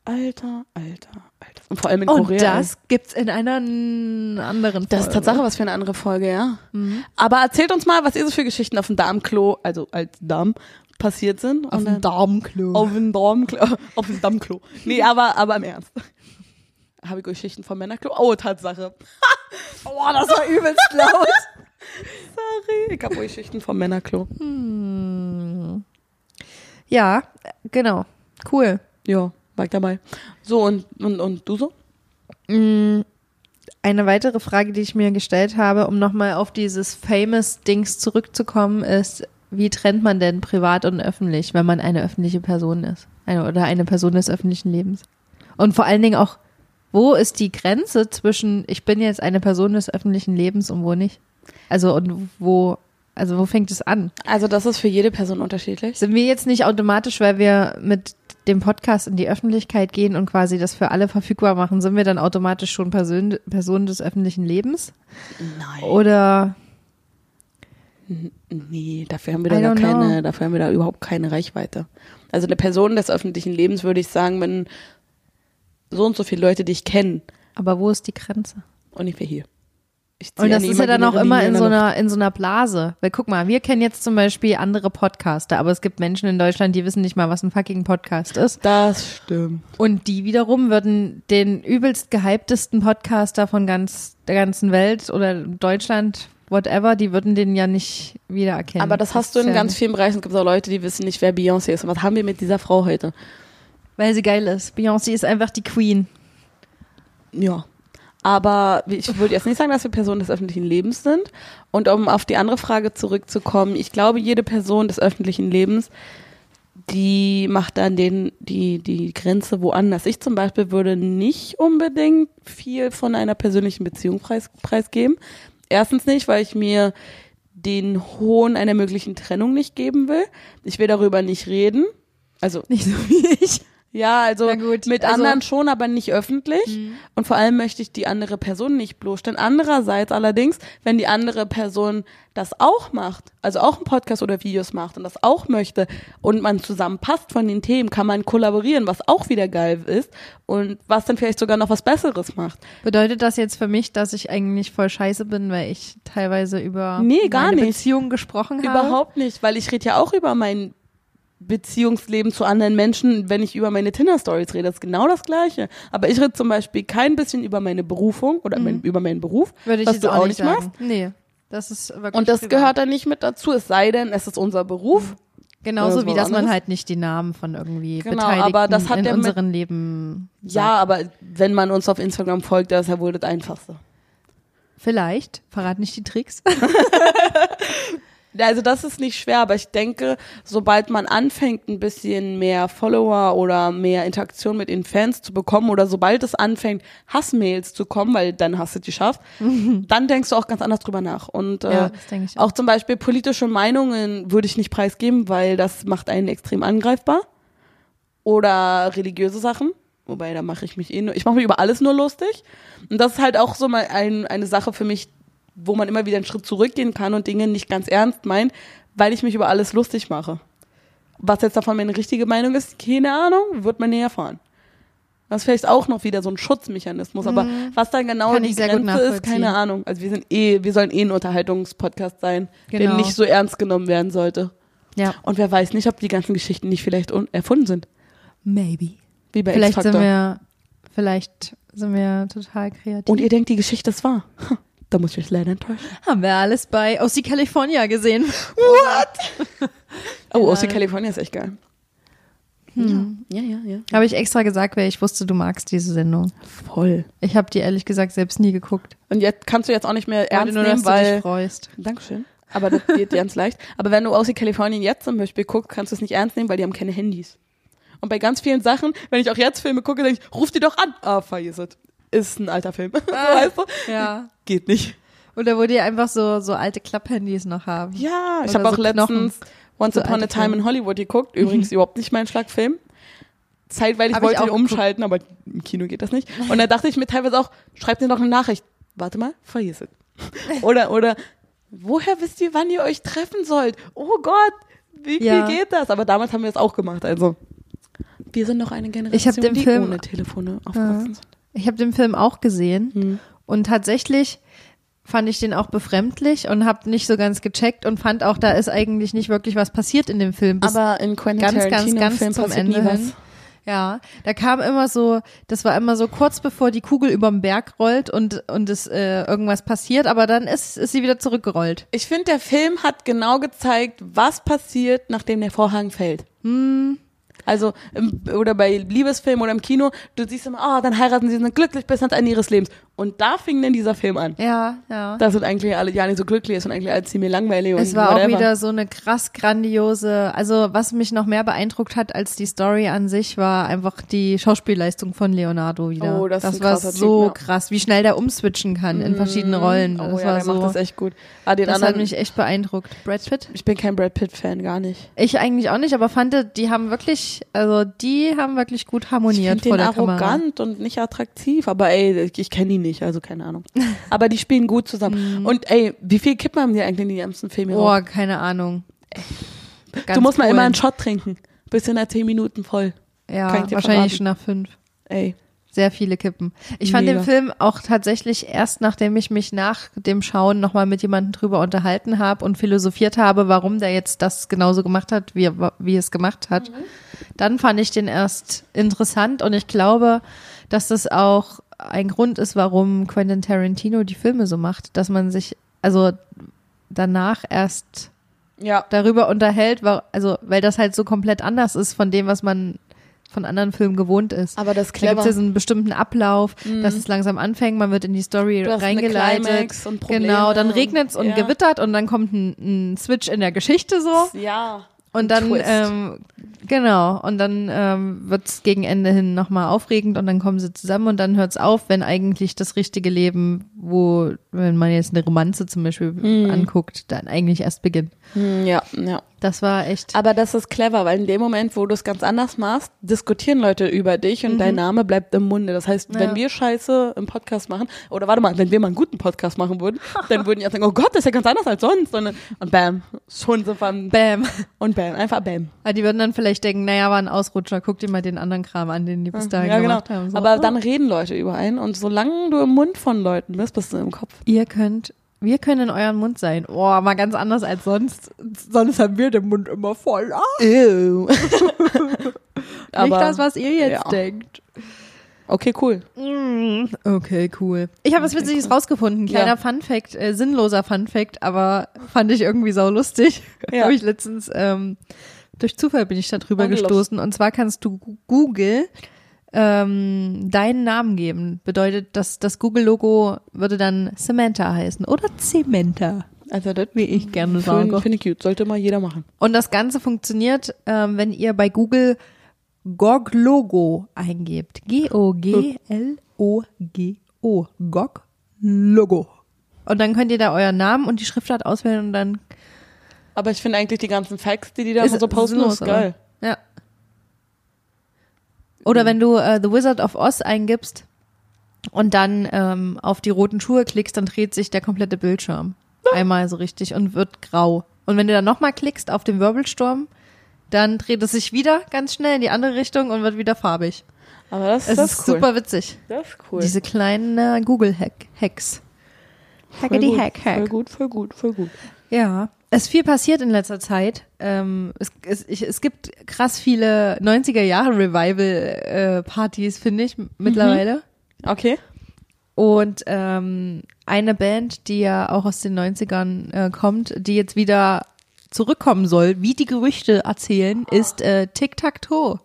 Alter, alter, alter. Und vor allem in Und Korea. das gibt's in einer anderen Das ist Folge. Tatsache was für eine andere Folge, ja. Mhm. Aber erzählt uns mal, was ihr so für Geschichten auf dem Darmklo, also als Darm, passiert sind. Auf Und dem Damenklo. Auf dem Darmklo. Auf dem Dammklo. Nee, aber, aber im Ernst. Habe ich Geschichten vom Männerklo? Oh, Tatsache. oh, das war übelst laut. Sorry. Ich habe Geschichten vom Männerklo. Ja, genau. Cool. Ja, war ich dabei. So, und, und, und du so? Mm, Eine weitere Frage, die ich mir gestellt habe, um nochmal auf dieses Famous-Dings zurückzukommen, ist, wie trennt man denn privat und öffentlich, wenn man eine öffentliche Person ist? Eine, oder eine Person des öffentlichen Lebens? Und vor allen Dingen auch, wo ist die Grenze zwischen, ich bin jetzt eine Person des öffentlichen Lebens und wo nicht? Also, und wo, also wo fängt es an? Also, das ist für jede Person unterschiedlich. Sind wir jetzt nicht automatisch, weil wir mit dem Podcast in die Öffentlichkeit gehen und quasi das für alle verfügbar machen, sind wir dann automatisch schon Person, Personen des öffentlichen Lebens? Nein. Oder Nee, dafür haben wir da keine, know. dafür haben wir da überhaupt keine Reichweite. Also eine Person des öffentlichen Lebens würde ich sagen, wenn so und so viele Leute dich kennen, aber wo ist die Grenze? ungefähr hier. Und das ist ja dann auch immer in so einer, in so einer Blase. Weil guck mal, wir kennen jetzt zum Beispiel andere Podcaster, aber es gibt Menschen in Deutschland, die wissen nicht mal, was ein fucking Podcast ist. Das stimmt. Und die wiederum würden den übelst gehyptesten Podcaster von ganz, der ganzen Welt oder Deutschland, whatever, die würden den ja nicht wiedererkennen. Aber das hast du in ja ganz vielen Bereichen. Es gibt auch Leute, die wissen nicht, wer Beyoncé ist. Und was haben wir mit dieser Frau heute? Weil sie geil ist. Beyoncé ist einfach die Queen. Ja. Aber ich würde jetzt nicht sagen, dass wir Personen des öffentlichen Lebens sind. Und um auf die andere Frage zurückzukommen, ich glaube, jede Person des öffentlichen Lebens, die macht dann den, die, die Grenze woanders. Ich zum Beispiel würde nicht unbedingt viel von einer persönlichen Beziehung preis, preisgeben. Erstens nicht, weil ich mir den Hohn einer möglichen Trennung nicht geben will. Ich will darüber nicht reden. Also Nicht so wie ich. Ja, also mit also- anderen schon, aber nicht öffentlich. Mhm. Und vor allem möchte ich die andere Person nicht bloßstellen. Andererseits allerdings, wenn die andere Person das auch macht, also auch einen Podcast oder Videos macht und das auch möchte und man zusammenpasst von den Themen, kann man kollaborieren, was auch wieder geil ist und was dann vielleicht sogar noch was Besseres macht. Bedeutet das jetzt für mich, dass ich eigentlich voll scheiße bin, weil ich teilweise über Nee, gar meine nicht. Beziehung gesprochen habe? Überhaupt nicht, weil ich rede ja auch über mein Beziehungsleben zu anderen Menschen, wenn ich über meine Tinder-Stories rede. Das ist genau das Gleiche. Aber ich rede zum Beispiel kein bisschen über meine Berufung oder mein, über meinen Beruf, Mhm. Würde ich was du auch, nicht sagen. Nee, das ist wirklich Und das privat. gehört dann nicht mit dazu, es sei denn, es ist unser Beruf. Genauso wie, dass man halt nicht die Namen von irgendwie Genau, Beteiligten aber das hat in der mit- unserem Leben Ja, aber wenn man uns auf Instagram folgt, das ist ja wohl das Einfachste. Vielleicht. Verrat nicht die Tricks. Also das ist nicht schwer, aber ich denke, sobald man anfängt, ein bisschen mehr Follower oder mehr Interaktion mit den Fans zu bekommen oder sobald es anfängt, Hassmails zu kommen, weil dann hast du es geschafft, dann denkst du auch ganz anders drüber nach. Und äh, Ja, ich auch. auch zum Beispiel politische Meinungen würde ich nicht preisgeben, weil das macht einen extrem angreifbar. Oder religiöse Sachen. Wobei, da mache ich mich eh nur, ich mache mich über alles nur lustig. Und das ist halt auch so mal ein, eine Sache für mich, wo man immer wieder einen Schritt zurückgehen kann und Dinge nicht ganz ernst meint, weil ich mich über alles lustig mache. Was jetzt davon meine richtige Meinung ist, keine Ahnung, wird man näher erfahren. Das ist vielleicht auch noch wieder so ein Schutzmechanismus, aber was dann genau Mhm. Kann die Grenze ist, keine Ahnung. Also wir sind eh, wir sollen eh ein Unterhaltungspodcast sein, der Genau. nicht so ernst genommen werden sollte. Ja. Und wer weiß nicht, ob die ganzen Geschichten nicht vielleicht un- erfunden sind. Maybe. Wie bei Vielleicht sind wir, vielleicht sind wir total kreativ. Und ihr denkt, die Geschichte ist wahr. Ha, Da muss ich euch leider enttäuschen. haben wir alles bei OC California gesehen. Oh, Genau. OC California ist echt geil. Hm. Ja, ja, ja. Habe ich extra gesagt, weil ich wusste, du magst diese Sendung. Voll. Ich habe die ehrlich gesagt selbst nie geguckt. Und jetzt kannst du jetzt auch nicht mehr ernst nur, nehmen, dass du dich weil. freust. Dankeschön. Aber das geht ganz leicht. Aber wenn du OC Californien jetzt zum Beispiel guckst, kannst du es nicht ernst nehmen, weil die haben keine Handys. Und bei ganz vielen Sachen, wenn ich auch jetzt Filme gucke, denke ich, ruf die doch an. Ah, vergiss es. Ist ein alter Film. so weißt du? Ja. Geht nicht. Oder wo die einfach so, so alte Klapphandys noch haben. Ja, ich habe auch so Knochen. letztens Once So Upon a Time in Filme. Hollywood geguckt. Übrigens überhaupt nicht mein Schlagfilm. Zeitweilig Hab wollte ich auch umschalten, aber im Kino geht das nicht. Und da dachte ich mir teilweise auch, schreibt dir doch eine Nachricht. Warte mal, vergiss es. oder, oder, woher wisst ihr, wann ihr euch treffen sollt? Oh Gott, wie Ja. viel geht das? Aber damals haben wir es auch gemacht, also. Wir sind noch eine Generation, Ich hab den die Film- ohne Telefone aufgewachsen sind. Ich habe den Film auch gesehen Hm. und tatsächlich fand ich den auch befremdlich und habe nicht so ganz gecheckt und fand auch, da ist eigentlich nicht wirklich was passiert in dem Film. Bis Aber in Quentin ganz, ganz, Tarantino ganz Film zum passiert Ende nie was. hin. Ja, da kam immer so, das war immer so kurz bevor die Kugel überm Berg rollt und und es äh, irgendwas passiert, aber dann ist ist sie wieder zurückgerollt. Ich finde, der Film hat genau gezeigt, was passiert, nachdem der Vorhang fällt. Also, im, oder bei Liebesfilmen oder im Kino, du siehst immer, ah, dann heiraten sie, sind glücklich bis ans Ende ihres Lebens. Und da fing dann dieser Film an. Ja, ja. Da sind eigentlich alle ja nicht so glücklich, es sind eigentlich alle ziemlich langweilig. Es und war auch whatever. wieder so eine krass grandiose, also was mich noch mehr beeindruckt hat als die Story an sich, war einfach die Schauspielleistung von Leonardo wieder. Oh, das ist ein war Typ, so ja. krass, wie schnell der umswitchen kann in verschiedene Rollen. Oh Das ja, war der so, macht das echt gut. Ah, den das hat anderen, mich echt beeindruckt. Brad Pitt? ich bin kein Brad Pitt-Fan, gar nicht. Ich eigentlich auch nicht, aber fand, die haben wirklich, also die haben wirklich gut Ich harmoniert finde vor den der Kamera. arrogant und nicht attraktiv, aber ey, ich kenne ihn nicht, also keine Ahnung. aber die spielen gut zusammen. Und ey, wie viel Kippen haben die eigentlich in die ganzen Filme? Mhm. Oh, keine Ahnung. Ganz du musst mal cool. immer einen Shot trinken. Bist in der 10 Minuten voll. Ja, ich wahrscheinlich verraten. schon nach fünf. Ey. Sehr viele Kippen. Ich fand Mega. den Film auch tatsächlich erst, nachdem ich mich nach dem Schauen nochmal mit jemandem drüber unterhalten habe und philosophiert habe, warum der jetzt das genauso gemacht hat, wie, er- wie es gemacht hat. Dann fand ich den erst interessant und ich glaube, dass das auch ein Grund ist, warum Quentin Tarantino die Filme so macht, dass man sich also danach erst Ja. darüber unterhält, also weil das halt so komplett anders ist von dem, was man von anderen Filmen gewohnt ist. Aber das ist Da gibt es ja so einen bestimmten Ablauf, dass es langsam anfängt, man wird in die Story Du hast eine. Climax und Probleme genau, dann regnet es und ja. gewittert und dann kommt ein, ein Switch in der Geschichte so. ja. Und dann, ähm, genau, und dann ähm, wird es gegen Ende hin nochmal aufregend und dann kommen sie zusammen und dann hört es auf, wenn eigentlich das richtige Leben, wo, wenn man jetzt eine Romanze zum Beispiel Mhm. anguckt, dann eigentlich erst beginnt. Hm, ja, ja. Das war echt. Aber das ist clever, weil in dem Moment, wo du es ganz anders machst, diskutieren Leute über dich und dein Name bleibt im Munde. Das heißt, wenn Ja. wir Scheiße im Podcast machen, oder warte mal, wenn wir mal einen guten Podcast machen würden, dann würden die auch sagen, oh Gott, das ist ja ganz anders als sonst. Und, und bam, schon sind wir, Bam. und bam, einfach bam. Aber die würden dann vielleicht denken, naja, war ein Ausrutscher, guck dir mal den anderen Kram an, den die bis dahin Ja, genau. gemacht haben. So, Aber oh. dann reden Leute über einen und solange du im Mund von Leuten bist, bist du im Kopf. Ihr könnt, wir können in euren Mund sein. Oh, mal ganz anders als sonst. Sonst haben wir den Mund immer voll. Ah, Ew. nicht das, was ihr jetzt ja. denkt. Okay, cool. Okay, cool. Ich habe was Witziges rausgefunden. Kleiner Ja. Fun-Fact, äh, sinnloser Fun-Fact, aber fand ich irgendwie sau lustig. Ja. habe ich letztens ähm, Durch Zufall bin ich da drüber Wandellos. gestoßen. Und zwar kannst du Google ähm, deinen Namen geben. Bedeutet, dass das Google-Logo würde dann Samantha heißen oder Cementa, Also das wie ich gerne finde sage. find ich gut. Sollte mal jeder machen. Und das Ganze funktioniert, ähm, wenn ihr bei Google GOG-Logo eingebt. G-O-G-L-O-G-O. GOG-Logo. Und dann könnt ihr da euren Namen und die Schriftart auswählen und dann Aber ich finde eigentlich die ganzen Facts, die die da Ist so posten, sinnlos, ist geil. aber- Ja. Oder wenn du äh, The Wizard of Oz eingibst und dann ähm, auf die roten Schuhe klickst, dann dreht sich der komplette Bildschirm. Einmal so richtig und wird grau. Und wenn du dann nochmal klickst auf den Wirbelsturm, dann dreht es sich wieder ganz schnell in die andere Richtung und wird wieder farbig. Aber das, Es das ist cool. super witzig. Das ist cool. Diese kleinen äh, Google-Hacks. voll Hack Voll Hack. gut, voll gut, voll gut. Ja, es ist viel passiert in letzter Zeit. Ähm, es, es, es gibt krass viele 90er Jahre Revival-Partys, finde ich, mittlerweile. Okay. Und ähm, eine Band, die ja auch aus den 90ern äh, kommt, die jetzt wieder zurückkommen soll, wie die Gerüchte erzählen, ist äh, Tic Tac Toe.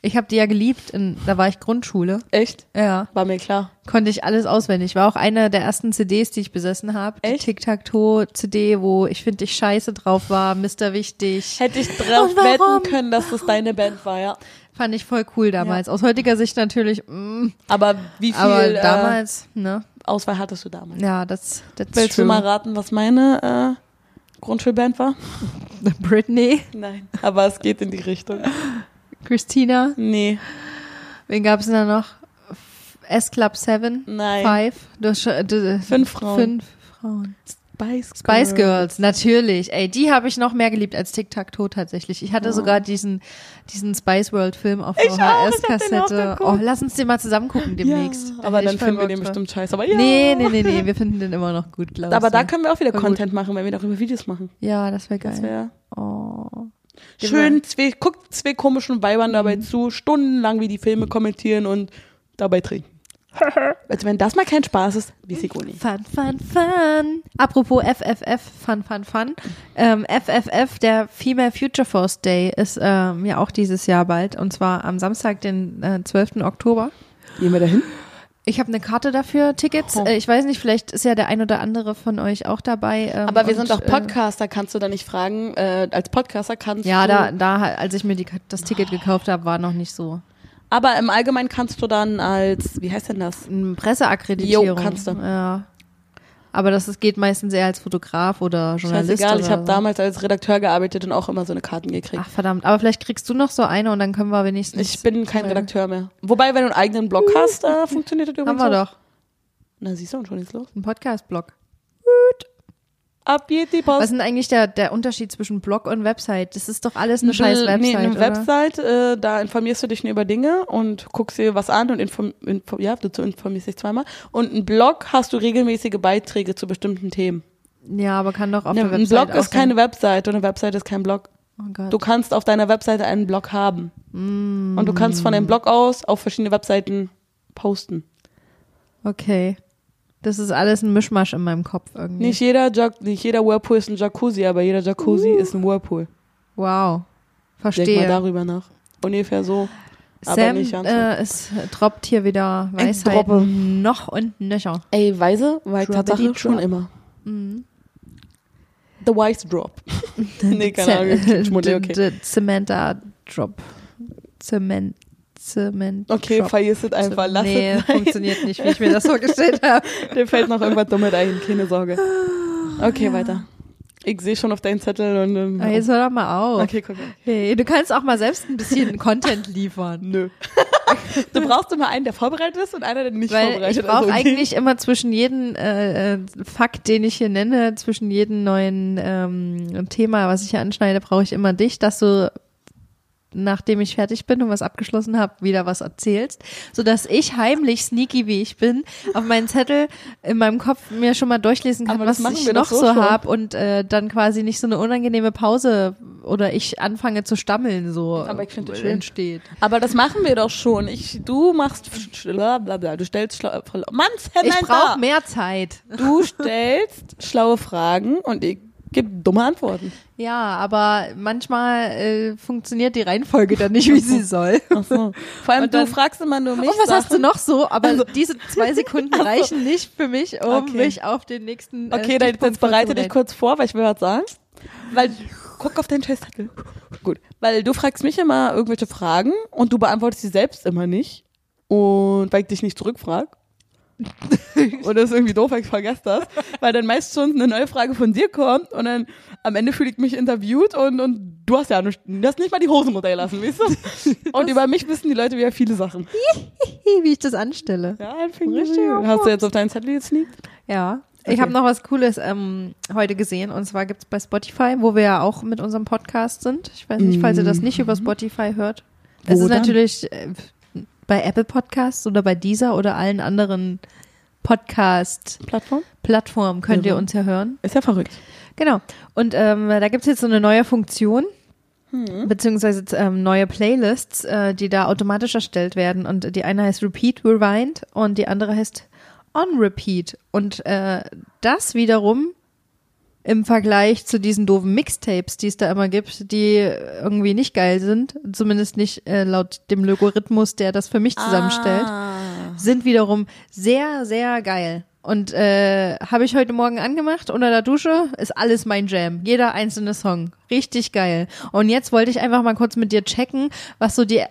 Ich habe die ja geliebt, in, da war ich Grundschule. Echt? Ja, War mir klar. konnte ich alles auswendig. War auch eine der ersten CDs, die ich besessen habe. Die? Tic-Tac-Toe-CD, wo ich finde ich scheiße drauf war, Mr. Wichtig. Hätte ich drauf wetten können, dass das deine Band war, ja. Fand ich voll cool damals. Aus heutiger Sicht natürlich, mm, Aber wie viel aber äh, damals, ne? Auswahl hattest du damals? Ja, das, das Willst du mal raten, was meine äh, Grundschulband war? Britney, Nein. Aber es geht in die Richtung. Christina, Nee. wen gab's denn da noch? S-Club 7? Nein. Five? Du, du, Fünf Frauen. Fünf Frauen. Spice Spice Girls, natürlich. Ey, die habe ich noch mehr geliebt als Tic Tac Toe tatsächlich. Ich hatte sogar diesen diesen Spice World Film auf VHS-Kassette. Oh, lass uns den mal zusammen gucken demnächst. Ja, aber dann finden wir den bestimmt scheiße. Aber ja. Nee, nee, nee, nee, wir finden den immer noch gut, glaube ich. Aber da können wir auch wieder. Content machen, wenn wir darüber Videos machen. Ja, das wäre Das geil. wäre Oh. Schön. Zwei, guckt zwei komischen Weibern dabei Mhm. zu, stundenlang wie die Filme kommentieren und dabei trinken. also wenn das mal kein Spaß ist, weiß ich auch nicht. Fun, fun, fun. Apropos FFF, fun, fun, fun. Ähm, FFF, der Female Future Force Day, ist ähm, ja auch dieses Jahr bald. Und zwar am Samstag, den äh, 12. Oktober. Gehen wir dahin? Ich habe eine Karte dafür, Tickets. Oh. Äh, ich weiß nicht, vielleicht ist ja der ein oder andere von euch auch dabei. Ähm, Aber wir und, sind doch äh, Podcaster, kannst du da nicht fragen? Äh, als Podcaster kannst Ja, du. da, da, als ich mir die, das Ticket gekauft habe, war noch nicht so. Aber im Allgemeinen kannst du dann als, wie heißt denn das? Presseakkreditierung. Jo, kannst du. Ja. Aber das ist, geht meistens eher als Fotograf oder Journalist. Scheißegal, ich oder habe so. damals als Redakteur gearbeitet und auch immer so eine Karten gekriegt. Ach verdammt, aber vielleicht kriegst du noch so eine und dann können wir wenigstens. ich bin kein Redakteur mehr. Wobei, wenn du einen eigenen Blog hast, äh, funktioniert das Haben übrigens wir auch. doch. Na, siehst du, und schon ist los. Ein Podcast-Blog. Ab geht die Post. Was ist denn eigentlich der, der Unterschied zwischen Blog und Website? Das ist doch alles eine scheiß Website. Nee, eine oder? Website, äh, da informierst du dich nur über Dinge und guckst dir was an und inform, info, ja, du informierst dich zweimal. Und ein Blog hast du regelmäßige Beiträge zu bestimmten Themen. Ja, aber kann doch auf Ne, der ein Website Blog auch ist keine Website und eine Website ist kein Blog. Oh. Du kannst auf deiner Webseite einen Blog haben. Und du kannst von dem Blog aus auf verschiedene Webseiten posten. Okay. Das ist alles ein Mischmasch in meinem Kopf irgendwie. Nicht jeder, Jac- nicht jeder Whirlpool ist ein Jacuzzi, aber jeder Jacuzzi ist ein Whirlpool. Wow. Denk mal Verstehe. darüber nach. Ungefähr so. aber Sam äh, es droppt hier wieder droppe. noch und nöcher. Ey, Weise war ich Tatsache schon immer. Mhm. The Wise Drop. nee, keine Ahnung. Okay. Samantha Drop. Zement. Zement. Okay, Drop. vergiss es einfach. Lass nee, es funktioniert nicht, wie ich mir das vorgestellt habe. Dir fällt noch irgendwas Dummes ein, keine Sorge. Okay, weiter. Ich sehe schon auf deinen Zettel und. Ähm, Ah, Jetzt hör doch mal auf. okay, guck mal. Hey, du kannst auch mal selbst ein bisschen Content liefern. Nö. du brauchst immer einen, der vorbereitet ist und einer, der nicht Weil vorbereitet ich ist. brauche Also, okay. eigentlich immer zwischen jedem äh, äh, Fakt, den ich hier nenne, zwischen jedem neuen ähm, Thema, was ich hier anschneide, brauche ich immer dich, dass du nachdem ich fertig bin und was abgeschlossen habe, wieder was erzählst, so dass ich heimlich sneaky wie ich bin auf meinen Zettel in meinem Kopf mir schon mal durchlesen kann, was ich noch so so schon. hab und äh, dann quasi nicht so eine unangenehme Pause oder ich anfange zu stammeln so Aber ich finde das äh, schön. entsteht. Aber das machen wir doch schon. Ich, du machst bla bla bla. Du stellst schlau, Mann, Ich brauche mehr Zeit. Du stellst schlaue Fragen und ich Gib dumme Antworten. Ja, aber manchmal äh, funktioniert die Reihenfolge dann nicht, wie sie soll. Ach so. Vor allem dann- du fragst immer nur mich. Und was hast du Sachen. noch so? Aber Also- diese zwei Sekunden reichen nicht für mich, um Okay. mich auf den nächsten. Äh, Okay, dann jetzt bereite dich kurz vor, weil ich will was sagen. Weil, guck auf deinen Scheißzettel. Gut. Weil du fragst mich immer irgendwelche Fragen und du beantwortest sie selbst immer nicht. Und weil ich dich nicht zurückfrag. und das ist irgendwie doof, weil ich vergesse das. Weil dann meist schon eine neue Frage von dir kommt und dann am Ende fühle ich mich interviewt und, und du hast ja nicht, du hast nicht mal die Hosen runtergelassen, weißt du? Und über mich wissen die Leute wieder viele Sachen. wie ich das anstelle. Ja, Richtig Richtig Hast du jetzt auf deinen Zettel gesneakt? Ja. Ich Okay. habe noch was Cooles ähm, heute gesehen und zwar gibt's bei Spotify, wo wir ja auch mit unserem Podcast sind. Ich weiß nicht, falls ihr das nicht über Spotify hört. Wo es ist dann? natürlich äh, bei Apple Podcasts oder bei dieser oder allen anderen Podcast-Plattformen Plattform? könnt ihr Irre. uns ja hören. Ist ja verrückt. Genau. Und ähm, da gibt's jetzt so eine neue Funktion, beziehungsweise ähm, neue Playlists, äh, die da automatisch erstellt werden. Und die eine heißt Repeat Rewind und die andere heißt On Repeat. Und äh, das wiederum im Vergleich zu diesen doofen Mixtapes, die es da immer gibt, die irgendwie nicht geil sind, zumindest nicht äh, laut dem Logarithmus, der das für mich zusammenstellt Ah. sind wiederum sehr, sehr geil. Und äh, habe ich heute Morgen angemacht unter der Dusche, ist alles mein Jam. Jeder einzelne Song. Richtig geil. Und jetzt wollte ich einfach mal kurz mit dir checken, was so die,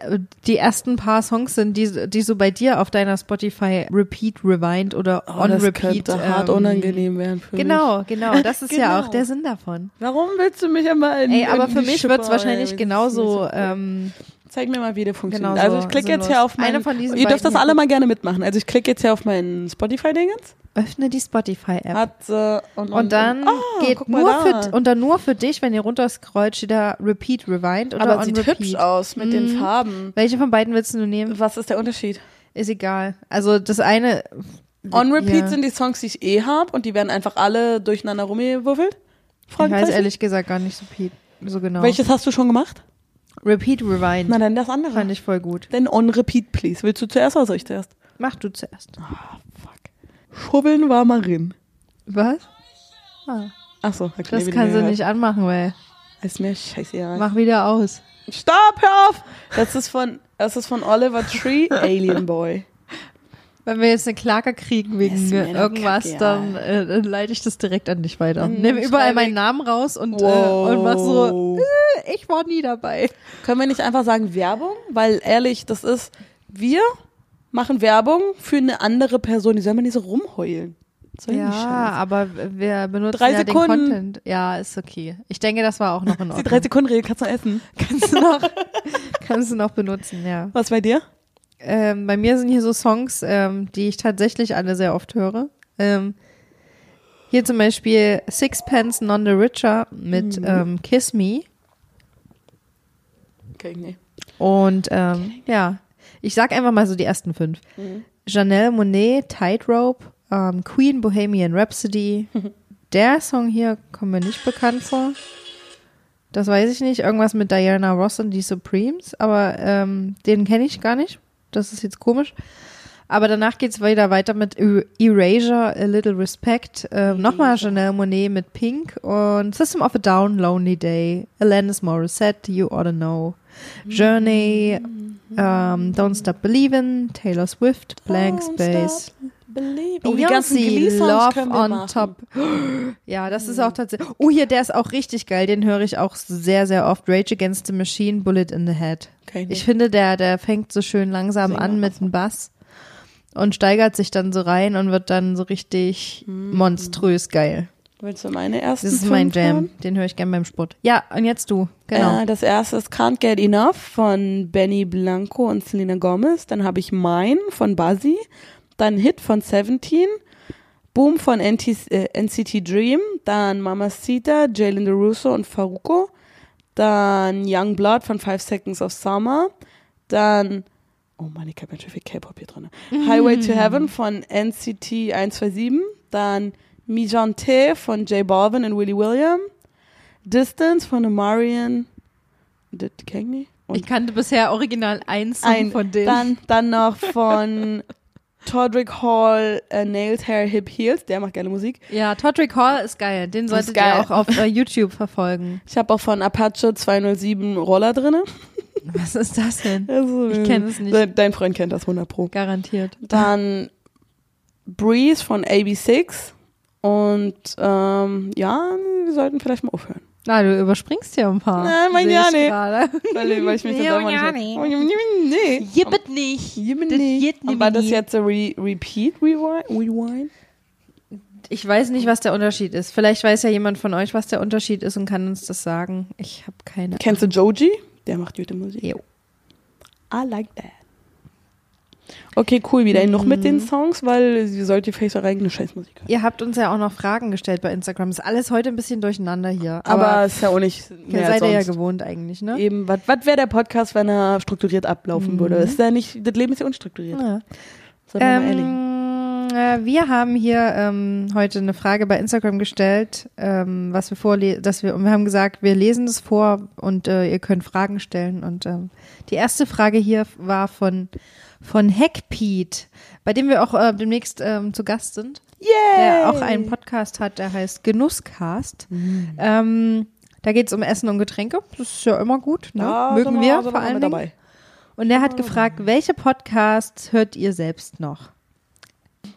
die ersten paar Songs sind, die, die so bei dir auf deiner Spotify Repeat, Rewind oder Oh, On das Repeat. könnte hart ähm, unangenehm werden für mich. Genau, genau. Das ist ja Genau. auch der Sinn davon. Warum willst du mich immer in Ey, aber in für mich Schippe wird's wahrscheinlich genauso. Ähm, Zeig mir mal, wie der funktioniert. Genau so also ich klicke jetzt hier auf mein, Eine von diesen Ihr dürft das alle mal gerne mitmachen. Also ich klicke jetzt hier auf meinen Spotify-Dingens. öffne die Spotify-App. Hat äh, und, Und dann Ah, geht nur da. für, und dann nur für dich, wenn ihr runterscrollt, steht da Repeat, Rewind oder Aber On sieht Repeat. hübsch aus mit den Mhm. Farben. Welche von beiden willst du nehmen? Was ist der Unterschied? Ist egal. Also das eine. On Repeat Ja. sind die Songs, die ich eh habe und die werden einfach alle durcheinander rumgewürfelt. Ich weiß ehrlich gesagt gar nicht so, so genau. Welches hast du schon gemacht? Repeat, Rewind. Na dann das andere. Fand ich voll gut. Denn On Repeat, please. Willst du zuerst oder soll ich zuerst? Mach du zuerst. Fuck. Schubbeln war mal rin. Was? Ah, Achso, okay, das kannst du nicht anmachen, weil. Ist mir scheißegal. Mach wieder aus. Stopp, hör auf! Das ist von, das ist von Oliver Tree, Alien Boy. Wenn wir jetzt eine Klage kriegen wegen irgendwas, kacke, dann, äh, leite ich das direkt an dich weiter. Dann Nimm überall meinen Namen raus und, äh, und mach so, äh, ich war nie dabei. Können wir nicht einfach sagen Werbung? Weil ehrlich, das ist, wir machen Werbung für eine andere Person. Die soll man nicht so rumheulen. Ja, aber wir benutzen Drei ja Sekunden. den Content. Ja, ist okay. Ich denke, das war auch noch in Die Ordnung. drei Sekunden Regel kannst du essen. kannst du noch, kannst du noch benutzen, ja. Was bei dir? Ähm, bei mir sind hier so Songs, ähm, die ich tatsächlich alle sehr oft höre. Ähm, hier zum Beispiel Sixpence None the Richer mit Mhm. ähm, Kiss Me. Okay, nee. Und ähm, ja, ich sag einfach mal so die ersten fünf. Mhm. Janelle Monet, Tightrope, ähm, Queen Bohemian Rhapsody. Der Song hier kommt mir nicht bekannt vor. Das weiß ich nicht. Irgendwas mit Diana Ross und die Supremes, aber den kenne ich gar nicht. Das ist jetzt komisch. Aber danach geht's wieder weiter mit E- Erasure, A Little Respect, ähm, nochmal Janelle Monet mit Pink und System of a Down, Lonely Day, Alanis Morissette, You Oughta Know, Journey, ähm, Don't Stop Believin', Taylor Swift, Blank Space, stop believing. Oh, die ganzen Beyoncé, Glee-Songs Love on machen. Top. Ja, das ist auch tatsächlich. Oh, hier, der ist auch richtig geil. Den höre ich auch sehr, sehr oft. Rage Against the Machine, Bullet in the Head. Okay. Ich finde, der, der fängt so schön langsam Sing an mit dem Bass und steigert sich dann so rein und wird dann so richtig Mhm. monströs geil. Willst du meine ersten Das ist mein Jam. hören? Den höre ich gern beim Sport. Ja, und jetzt du. Genau. Äh, das erste ist Can't Get Enough von Benny Blanco und Selena Gomez. Dann habe ich Mine von Buzzy. Dann Hit von Seventeen. Boom von NT, äh, NCT Dream. Dann Mamacita, Jalen DeRusso und Faruko. Dann Young Blood von Five Seconds of Summer. Dann, oh Mann, ich habe ganz schön viel K-Pop hier drin. Highway to Heaven von NCT 127. Dann Mijante von J Balvin und Willie William. Distance von Amarian das kenn ich nicht. Und ich kannte bisher original einen Song ein, von denen. Dann, dann noch von Todrick Hall, äh, Nails, Hair, Hip, Heels, der macht geile Musik. Ja, Todrick Hall ist geil. Den solltet geil. ihr auch auf äh, YouTube verfolgen. Ich habe auch von Apache 207 Roller drinne. Was ist das denn? Also, Ich kenn es nicht. Dein, dein Freund kennt das 100 pro. Garantiert. Dann Breeze von AB6 und ähm, ja, wir sollten vielleicht mal aufhören. Na, du überspringst ja ein paar. Nein, mein ja ich nicht. gerade. Weil, weil ich mich Ja, da selber ja, nicht... nee. Nee. Jibbet nicht. Jibbet Das nicht. Und war das jetzt ein Re Repeat Rewind? Rewind? Ich weiß nicht, was der Unterschied ist. Vielleicht weiß ja jemand von euch, was der Unterschied ist und kann uns das sagen. Ich habe keine Kennst du Joji? Der macht gute Musik. Jo. I like that. Okay, cool. Wieder noch mit den Songs, weil sie sollte vielleicht auch eigene Scheißmusik hören. Ihr habt uns ja auch noch Fragen gestellt bei Instagram. Ist alles heute ein bisschen durcheinander hier. Aber, Aber, ist ja auch nicht mehr als seid ihr ja sonst. gewohnt eigentlich, ne? Eben, was wäre der Podcast, wenn er strukturiert ablaufen würde? Ist ja nicht, das Leben ist ja unstrukturiert. Ja. Wir mal ehrlich. Äh, wir haben hier ähm, heute eine Frage bei Instagram gestellt, ähm, was wir vorlesen, dass wir und wir haben gesagt, wir lesen das vor und äh, ihr könnt Fragen stellen. Und ähm, die erste Frage hier war von von Hackpete, bei dem wir auch äh, demnächst ähm, zu Gast sind, Yay! der auch einen Podcast hat, der heißt Genusscast. Ähm, da geht es um Essen und Getränke. Das ist ja immer gut. Ne? Ja, Mögen wir sind vor dabei. Und der hat gefragt, welche Podcasts hört ihr selbst noch?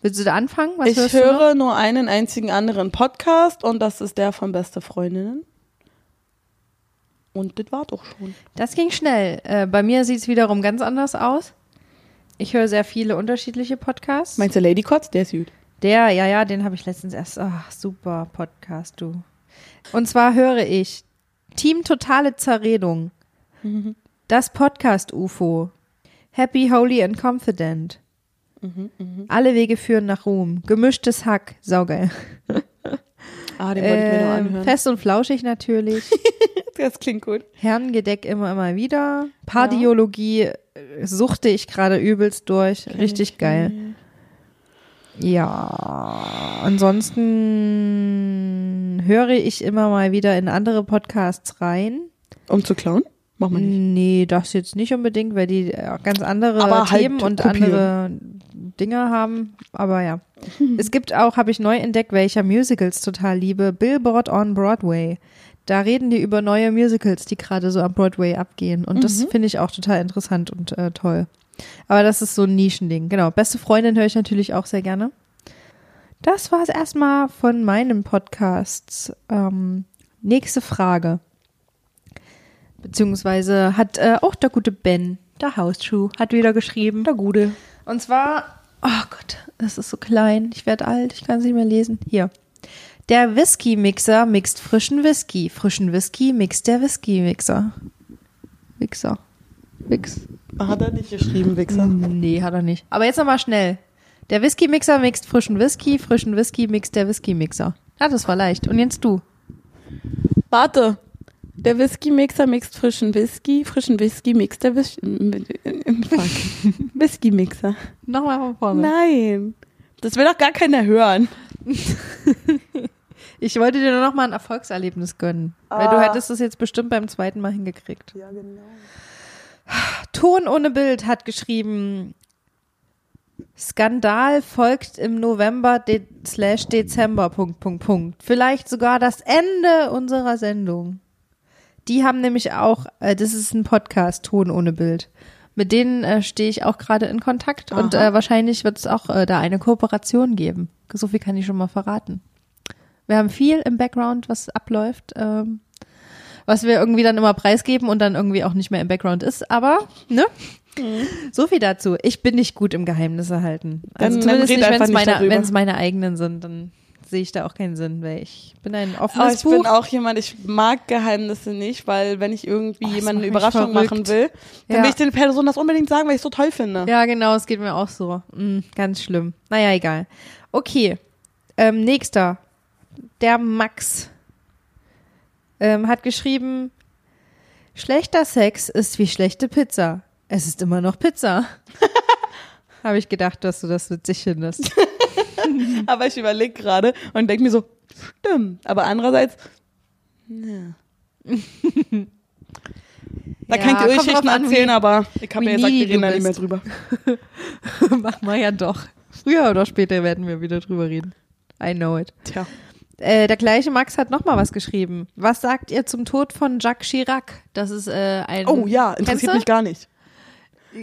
Willst du da anfangen? Was Ich höre nur einen einzigen anderen Podcast und das ist der von Beste Freundinnen. Und das war doch schon. Das ging schnell. Äh, bei mir sieht es wiederum ganz anders aus. Ich höre sehr viele unterschiedliche Podcasts. Meinst du Lady Kotz? Der ist gut. Der, ja, ja, den habe ich letztens erst. Ach, super Podcast, du. Und zwar höre ich Team Totale Zerredung, das Podcast UFO, Happy, Holy and Confident. Alle Wege führen nach Ruhm. Gemischtes Hack, saugeil. Ah, den wollte ich mir noch Ähm, anhören. fest und flauschig natürlich. Das klingt gut. Herrengedeck immer, immer wieder. Pardiologie äh, suchte ich gerade übelst durch. Richtig geil. Ja, ansonsten höre ich immer mal wieder in andere Podcasts rein. Um zu klauen? Machen wir nicht. Nee, das jetzt nicht unbedingt, weil die äh, ganz andere Aber halt Themen und kopieren. andere Dinge haben. Aber ja. es gibt auch, habe ich neu entdeckt, welcher Musicals total liebe. Billboard on Broadway. Da reden die über neue Musicals, die gerade so am Broadway abgehen. Und das finde ich auch total interessant und äh, toll. Aber das ist so ein Nischending. Genau. Beste Freundin höre ich natürlich auch sehr gerne. Das war es erstmal von meinem Podcast. Ähm, nächste Frage. Beziehungsweise hat äh, auch der gute Ben, der Hausschuh, hat wieder geschrieben. Der Gute. Und zwar, oh Gott, das ist so klein. Ich werde alt, ich kann es nicht mehr lesen. Hier. Der Whisky-Mixer mixt frischen Whisky. Frischen Whisky mixt der Whisky-Mixer. Mixer. Wix. Hat er nicht geschrieben, Wichser? Nee, hat er nicht. Aber jetzt nochmal schnell. Der Whisky-Mixer mixt frischen Whisky. Frischen Whisky mixt der Whisky-Mixer. Ja, das war leicht. Und jetzt du. Warte. Der Whisky-Mixer mixt frischen Whisky. Frischen Whisky mixt der Whis. Whisky-Mixer. Nochmal von vorne. Nein. Das will doch gar keiner hören. Ich wollte dir nur noch mal ein Erfolgserlebnis gönnen. Weil du Ah. hättest es jetzt bestimmt beim zweiten Mal hingekriegt. Ja, genau. Ton ohne Bild hat geschrieben, Skandal folgt im November de slash Dezember, Punkt, Punkt, Punkt. Vielleicht sogar das Ende unserer Sendung. Die haben nämlich auch, äh, das ist ein Podcast, Ton ohne Bild. Mit denen äh, stehe ich auch gerade in Kontakt und Aha. äh, wahrscheinlich wird es auch äh, da eine Kooperation geben. So viel kann ich schon mal verraten. Wir haben viel im Background, was abläuft, ähm, was wir irgendwie dann immer preisgeben und dann irgendwie auch nicht mehr im Background ist. Aber, ne? So viel dazu. Ich bin nicht gut im Geheimnisse halten. Also Dann- dann zumindest red nicht, wenn es meine, darüber. wenn es meine eigenen sind, dann sehe ich da auch keinen Sinn, weil ich bin ein offenes ich Buch. bin auch jemand, ich mag Geheimnisse nicht, weil wenn ich irgendwie Oh, das jemandem eine Überraschung verrückt. machen will, dann Ja. will ich den Person das unbedingt sagen, weil ich es so toll finde. Ja, genau, es geht mir auch so. Mm, ganz schlimm. Naja, egal. Okay. Ähm, nächster. Der Max ähm, hat geschrieben, schlechter Sex ist wie schlechte Pizza. Es ist immer noch Pizza. Habe ich gedacht, dass du das witzig findest. Aber ich überlege gerade und denke mir so, stimmt. Aber andererseits, ja. Da Ja, kann ich dir Geschichten erzählen, wie- aber ich habe ja gesagt, wir reden da nicht mehr drüber. Mach mal ja doch. Früher oder später werden wir wieder drüber reden. I know it. Tja. Äh, der gleiche Max hat noch mal was geschrieben. Was sagt ihr zum Tod von Jacques Chirac? Das ist äh, ein. Oh ja, interessiert mich gar nicht.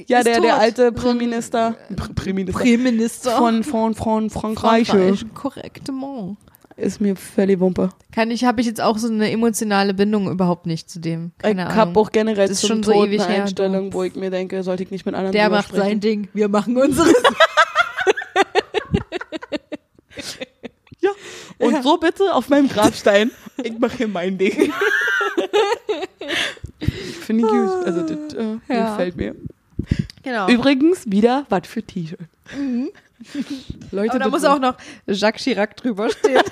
Ja, der, der alte Premierminister, Pr- Premierminister Premierminister von, von, von Frankreich Frankreich. Korrektement. ist mir völlig Wumpe. Kann ich, habe ich jetzt auch so eine emotionale Bindung überhaupt nicht zu dem. Keine ich habe auch generell Das ist zum schon so ewig eine her, Einstellung, wo ich mir denke, sollte ich nicht mit anderen der macht sprechen. sein Ding, wir machen unseres. Ja. Und so bitte auf meinem Grabstein, ich mache hier mein Ding. Finde ich gut. Also das äh, Ja. gefällt mir. Genau. Übrigens wieder was für T-Shirt. Leute, Aber da muss sind- auch noch Jacques Chirac drüber stehen.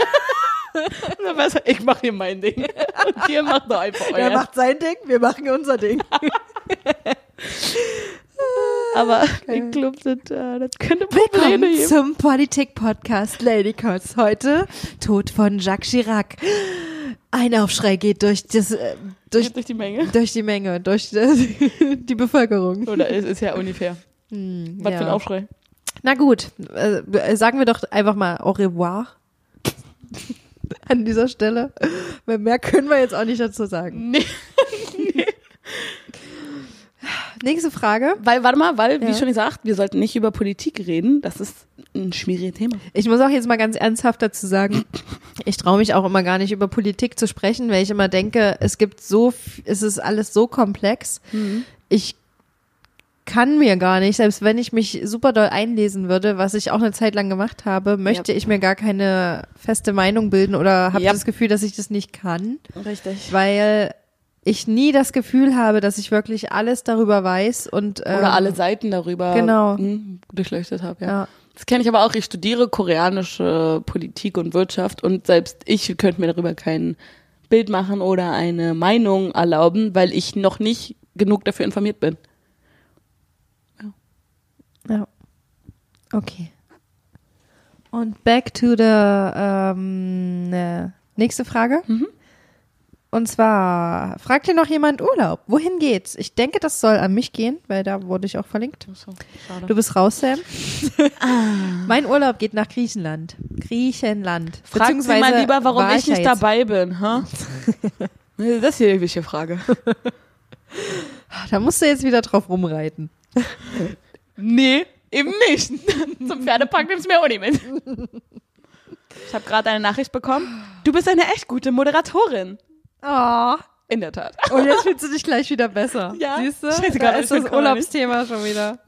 Ich mache hier mein Ding. Und ihr macht doch einfach euer. er macht sein Ding, wir machen unser Ding. Aber ich glaube, das, äh, das könnte Probleme Willkommen geben. zum Politik-Podcast Lady Cots. Heute Tod von Jacques Chirac. Ein Aufschrei geht durch, das, äh, durch, Geht durch die Menge. durch die Menge, durch die, die Bevölkerung. Oder ist, ist ja ungefähr. Hm, Was ja. für ein Aufschrei. Na gut, äh, sagen wir doch einfach mal au revoir an dieser Stelle. Weil mehr können wir jetzt auch nicht dazu sagen. Nee. Nächste Frage. Weil, warte mal, weil, wie Ja. schon gesagt, wir sollten nicht über Politik reden. Das ist ein schwieriges Thema. Ich muss auch jetzt mal ganz ernsthaft dazu sagen, ich traue mich auch immer gar nicht über Politik zu sprechen, weil ich immer denke, es gibt so, es ist alles so komplex. Ich kann mir gar nicht, selbst wenn ich mich super doll einlesen würde, was ich auch eine Zeit lang gemacht habe, möchte ich mir gar keine feste Meinung bilden oder habe Ja. das Gefühl, dass ich das nicht kann, Richtig. weil ich nie das Gefühl habe, dass ich wirklich alles darüber weiß und ähm, Oder alle Seiten darüber genau. hm, durchleuchtet habe. Ja. ja. Das kenne ich aber auch. Ich studiere koreanische Politik und Wirtschaft und selbst ich könnte mir darüber kein Bild machen oder eine Meinung erlauben, weil ich noch nicht genug dafür informiert bin. Ja. Okay. Und back to the ähm, ne, nächste Frage. Und zwar fragt hier noch jemand Urlaub. Wohin geht's? Ich denke, das soll an mich gehen, weil da wurde ich auch verlinkt. So. Du bist raus, Sam. mein Urlaub geht nach Griechenland. Griechenland. Frag sie mal lieber, warum war ich ja nicht jetzt. dabei bin. Ha? Das ist hier die wichtige Frage. Da musst du jetzt wieder drauf rumreiten. Nee, eben nicht. Zum Pferdepark nimmst du mir auch nicht mit. Ich habe gerade eine Nachricht bekommen. Du bist eine echt gute Moderatorin. Oh. In der Tat. Und jetzt fühlst du dich gleich wieder besser. Ja. Siehst du? Scheißegal, Da ist das Urlaubsthema schon wieder.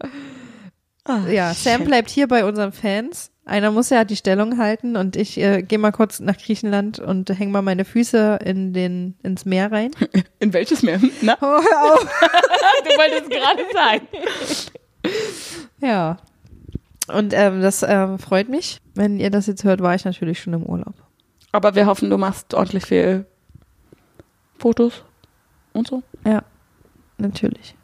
Ah, Ja, Sam bleibt hier bei unseren Fans. Einer muss ja die Stellung halten und ich äh, gehe mal kurz nach Griechenland und häng mal meine Füße in den, ins Meer rein. In welches Meer? Na, Oh, hör auf. du wolltest gerade sagen. Ja. Und ähm, das ähm, freut mich. Wenn ihr das jetzt hört, war ich natürlich schon im Urlaub. Aber wir hoffen, du machst ordentlich viel Fotos und so. Ja, natürlich.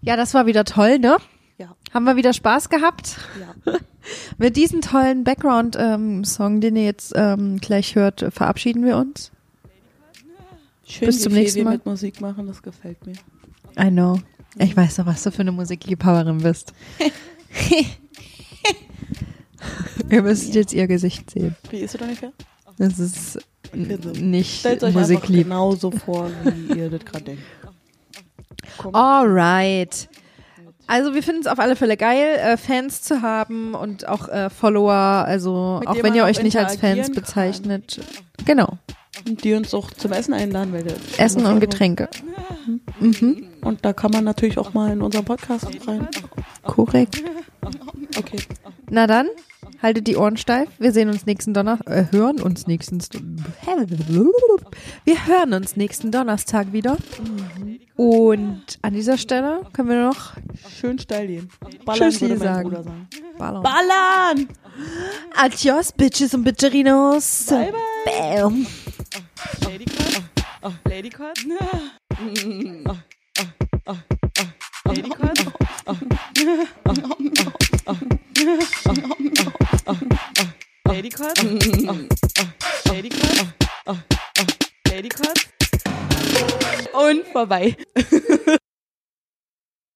Ja, das war wieder toll, ne? Ja. Haben wir wieder Spaß gehabt? ja. Mit diesem tollen Background-Song, den ihr jetzt ähm, gleich hört, verabschieden wir uns. Schön, Bis zum nächsten wir Mal. mit Musik machen, das gefällt mir. I know. Ich weiß doch, was du für eine Musikliebhaberin bist. ihr müsst jetzt ihr Gesicht sehen. Wie ist es ungefähr? Das ist nicht Stellt euch Musiklieb. genauso vor, wie ihr das gerade denkt. Alright. Also wir finden es auf alle Fälle geil, äh, Fans zu haben und auch äh, Follower, also Mit auch wenn ihr euch nicht als Fans interagieren bezeichnet. Genau. Und die uns auch zum Essen einladen, weil der Essen und Getränke. Mhm. Und da kann man natürlich auch mal in unseren Podcast rein. Korrekt. Okay. Na dann, haltet die Ohren steif. Wir sehen uns nächsten Donnerstag, äh, hören uns nächsten, wir hören uns nächsten Donnerstag wieder. Und an dieser Stelle können wir noch Schön steil gehen. Tschüssi würde mein sagen. Sagen. ballern. Ballern! Adios, Bitches und Bitcherinos. Bye, Bam. Lady Cut? Lady Cut? Lady Cut? Lady Cut? Lady Cut? Lady Cut? Und vorbei.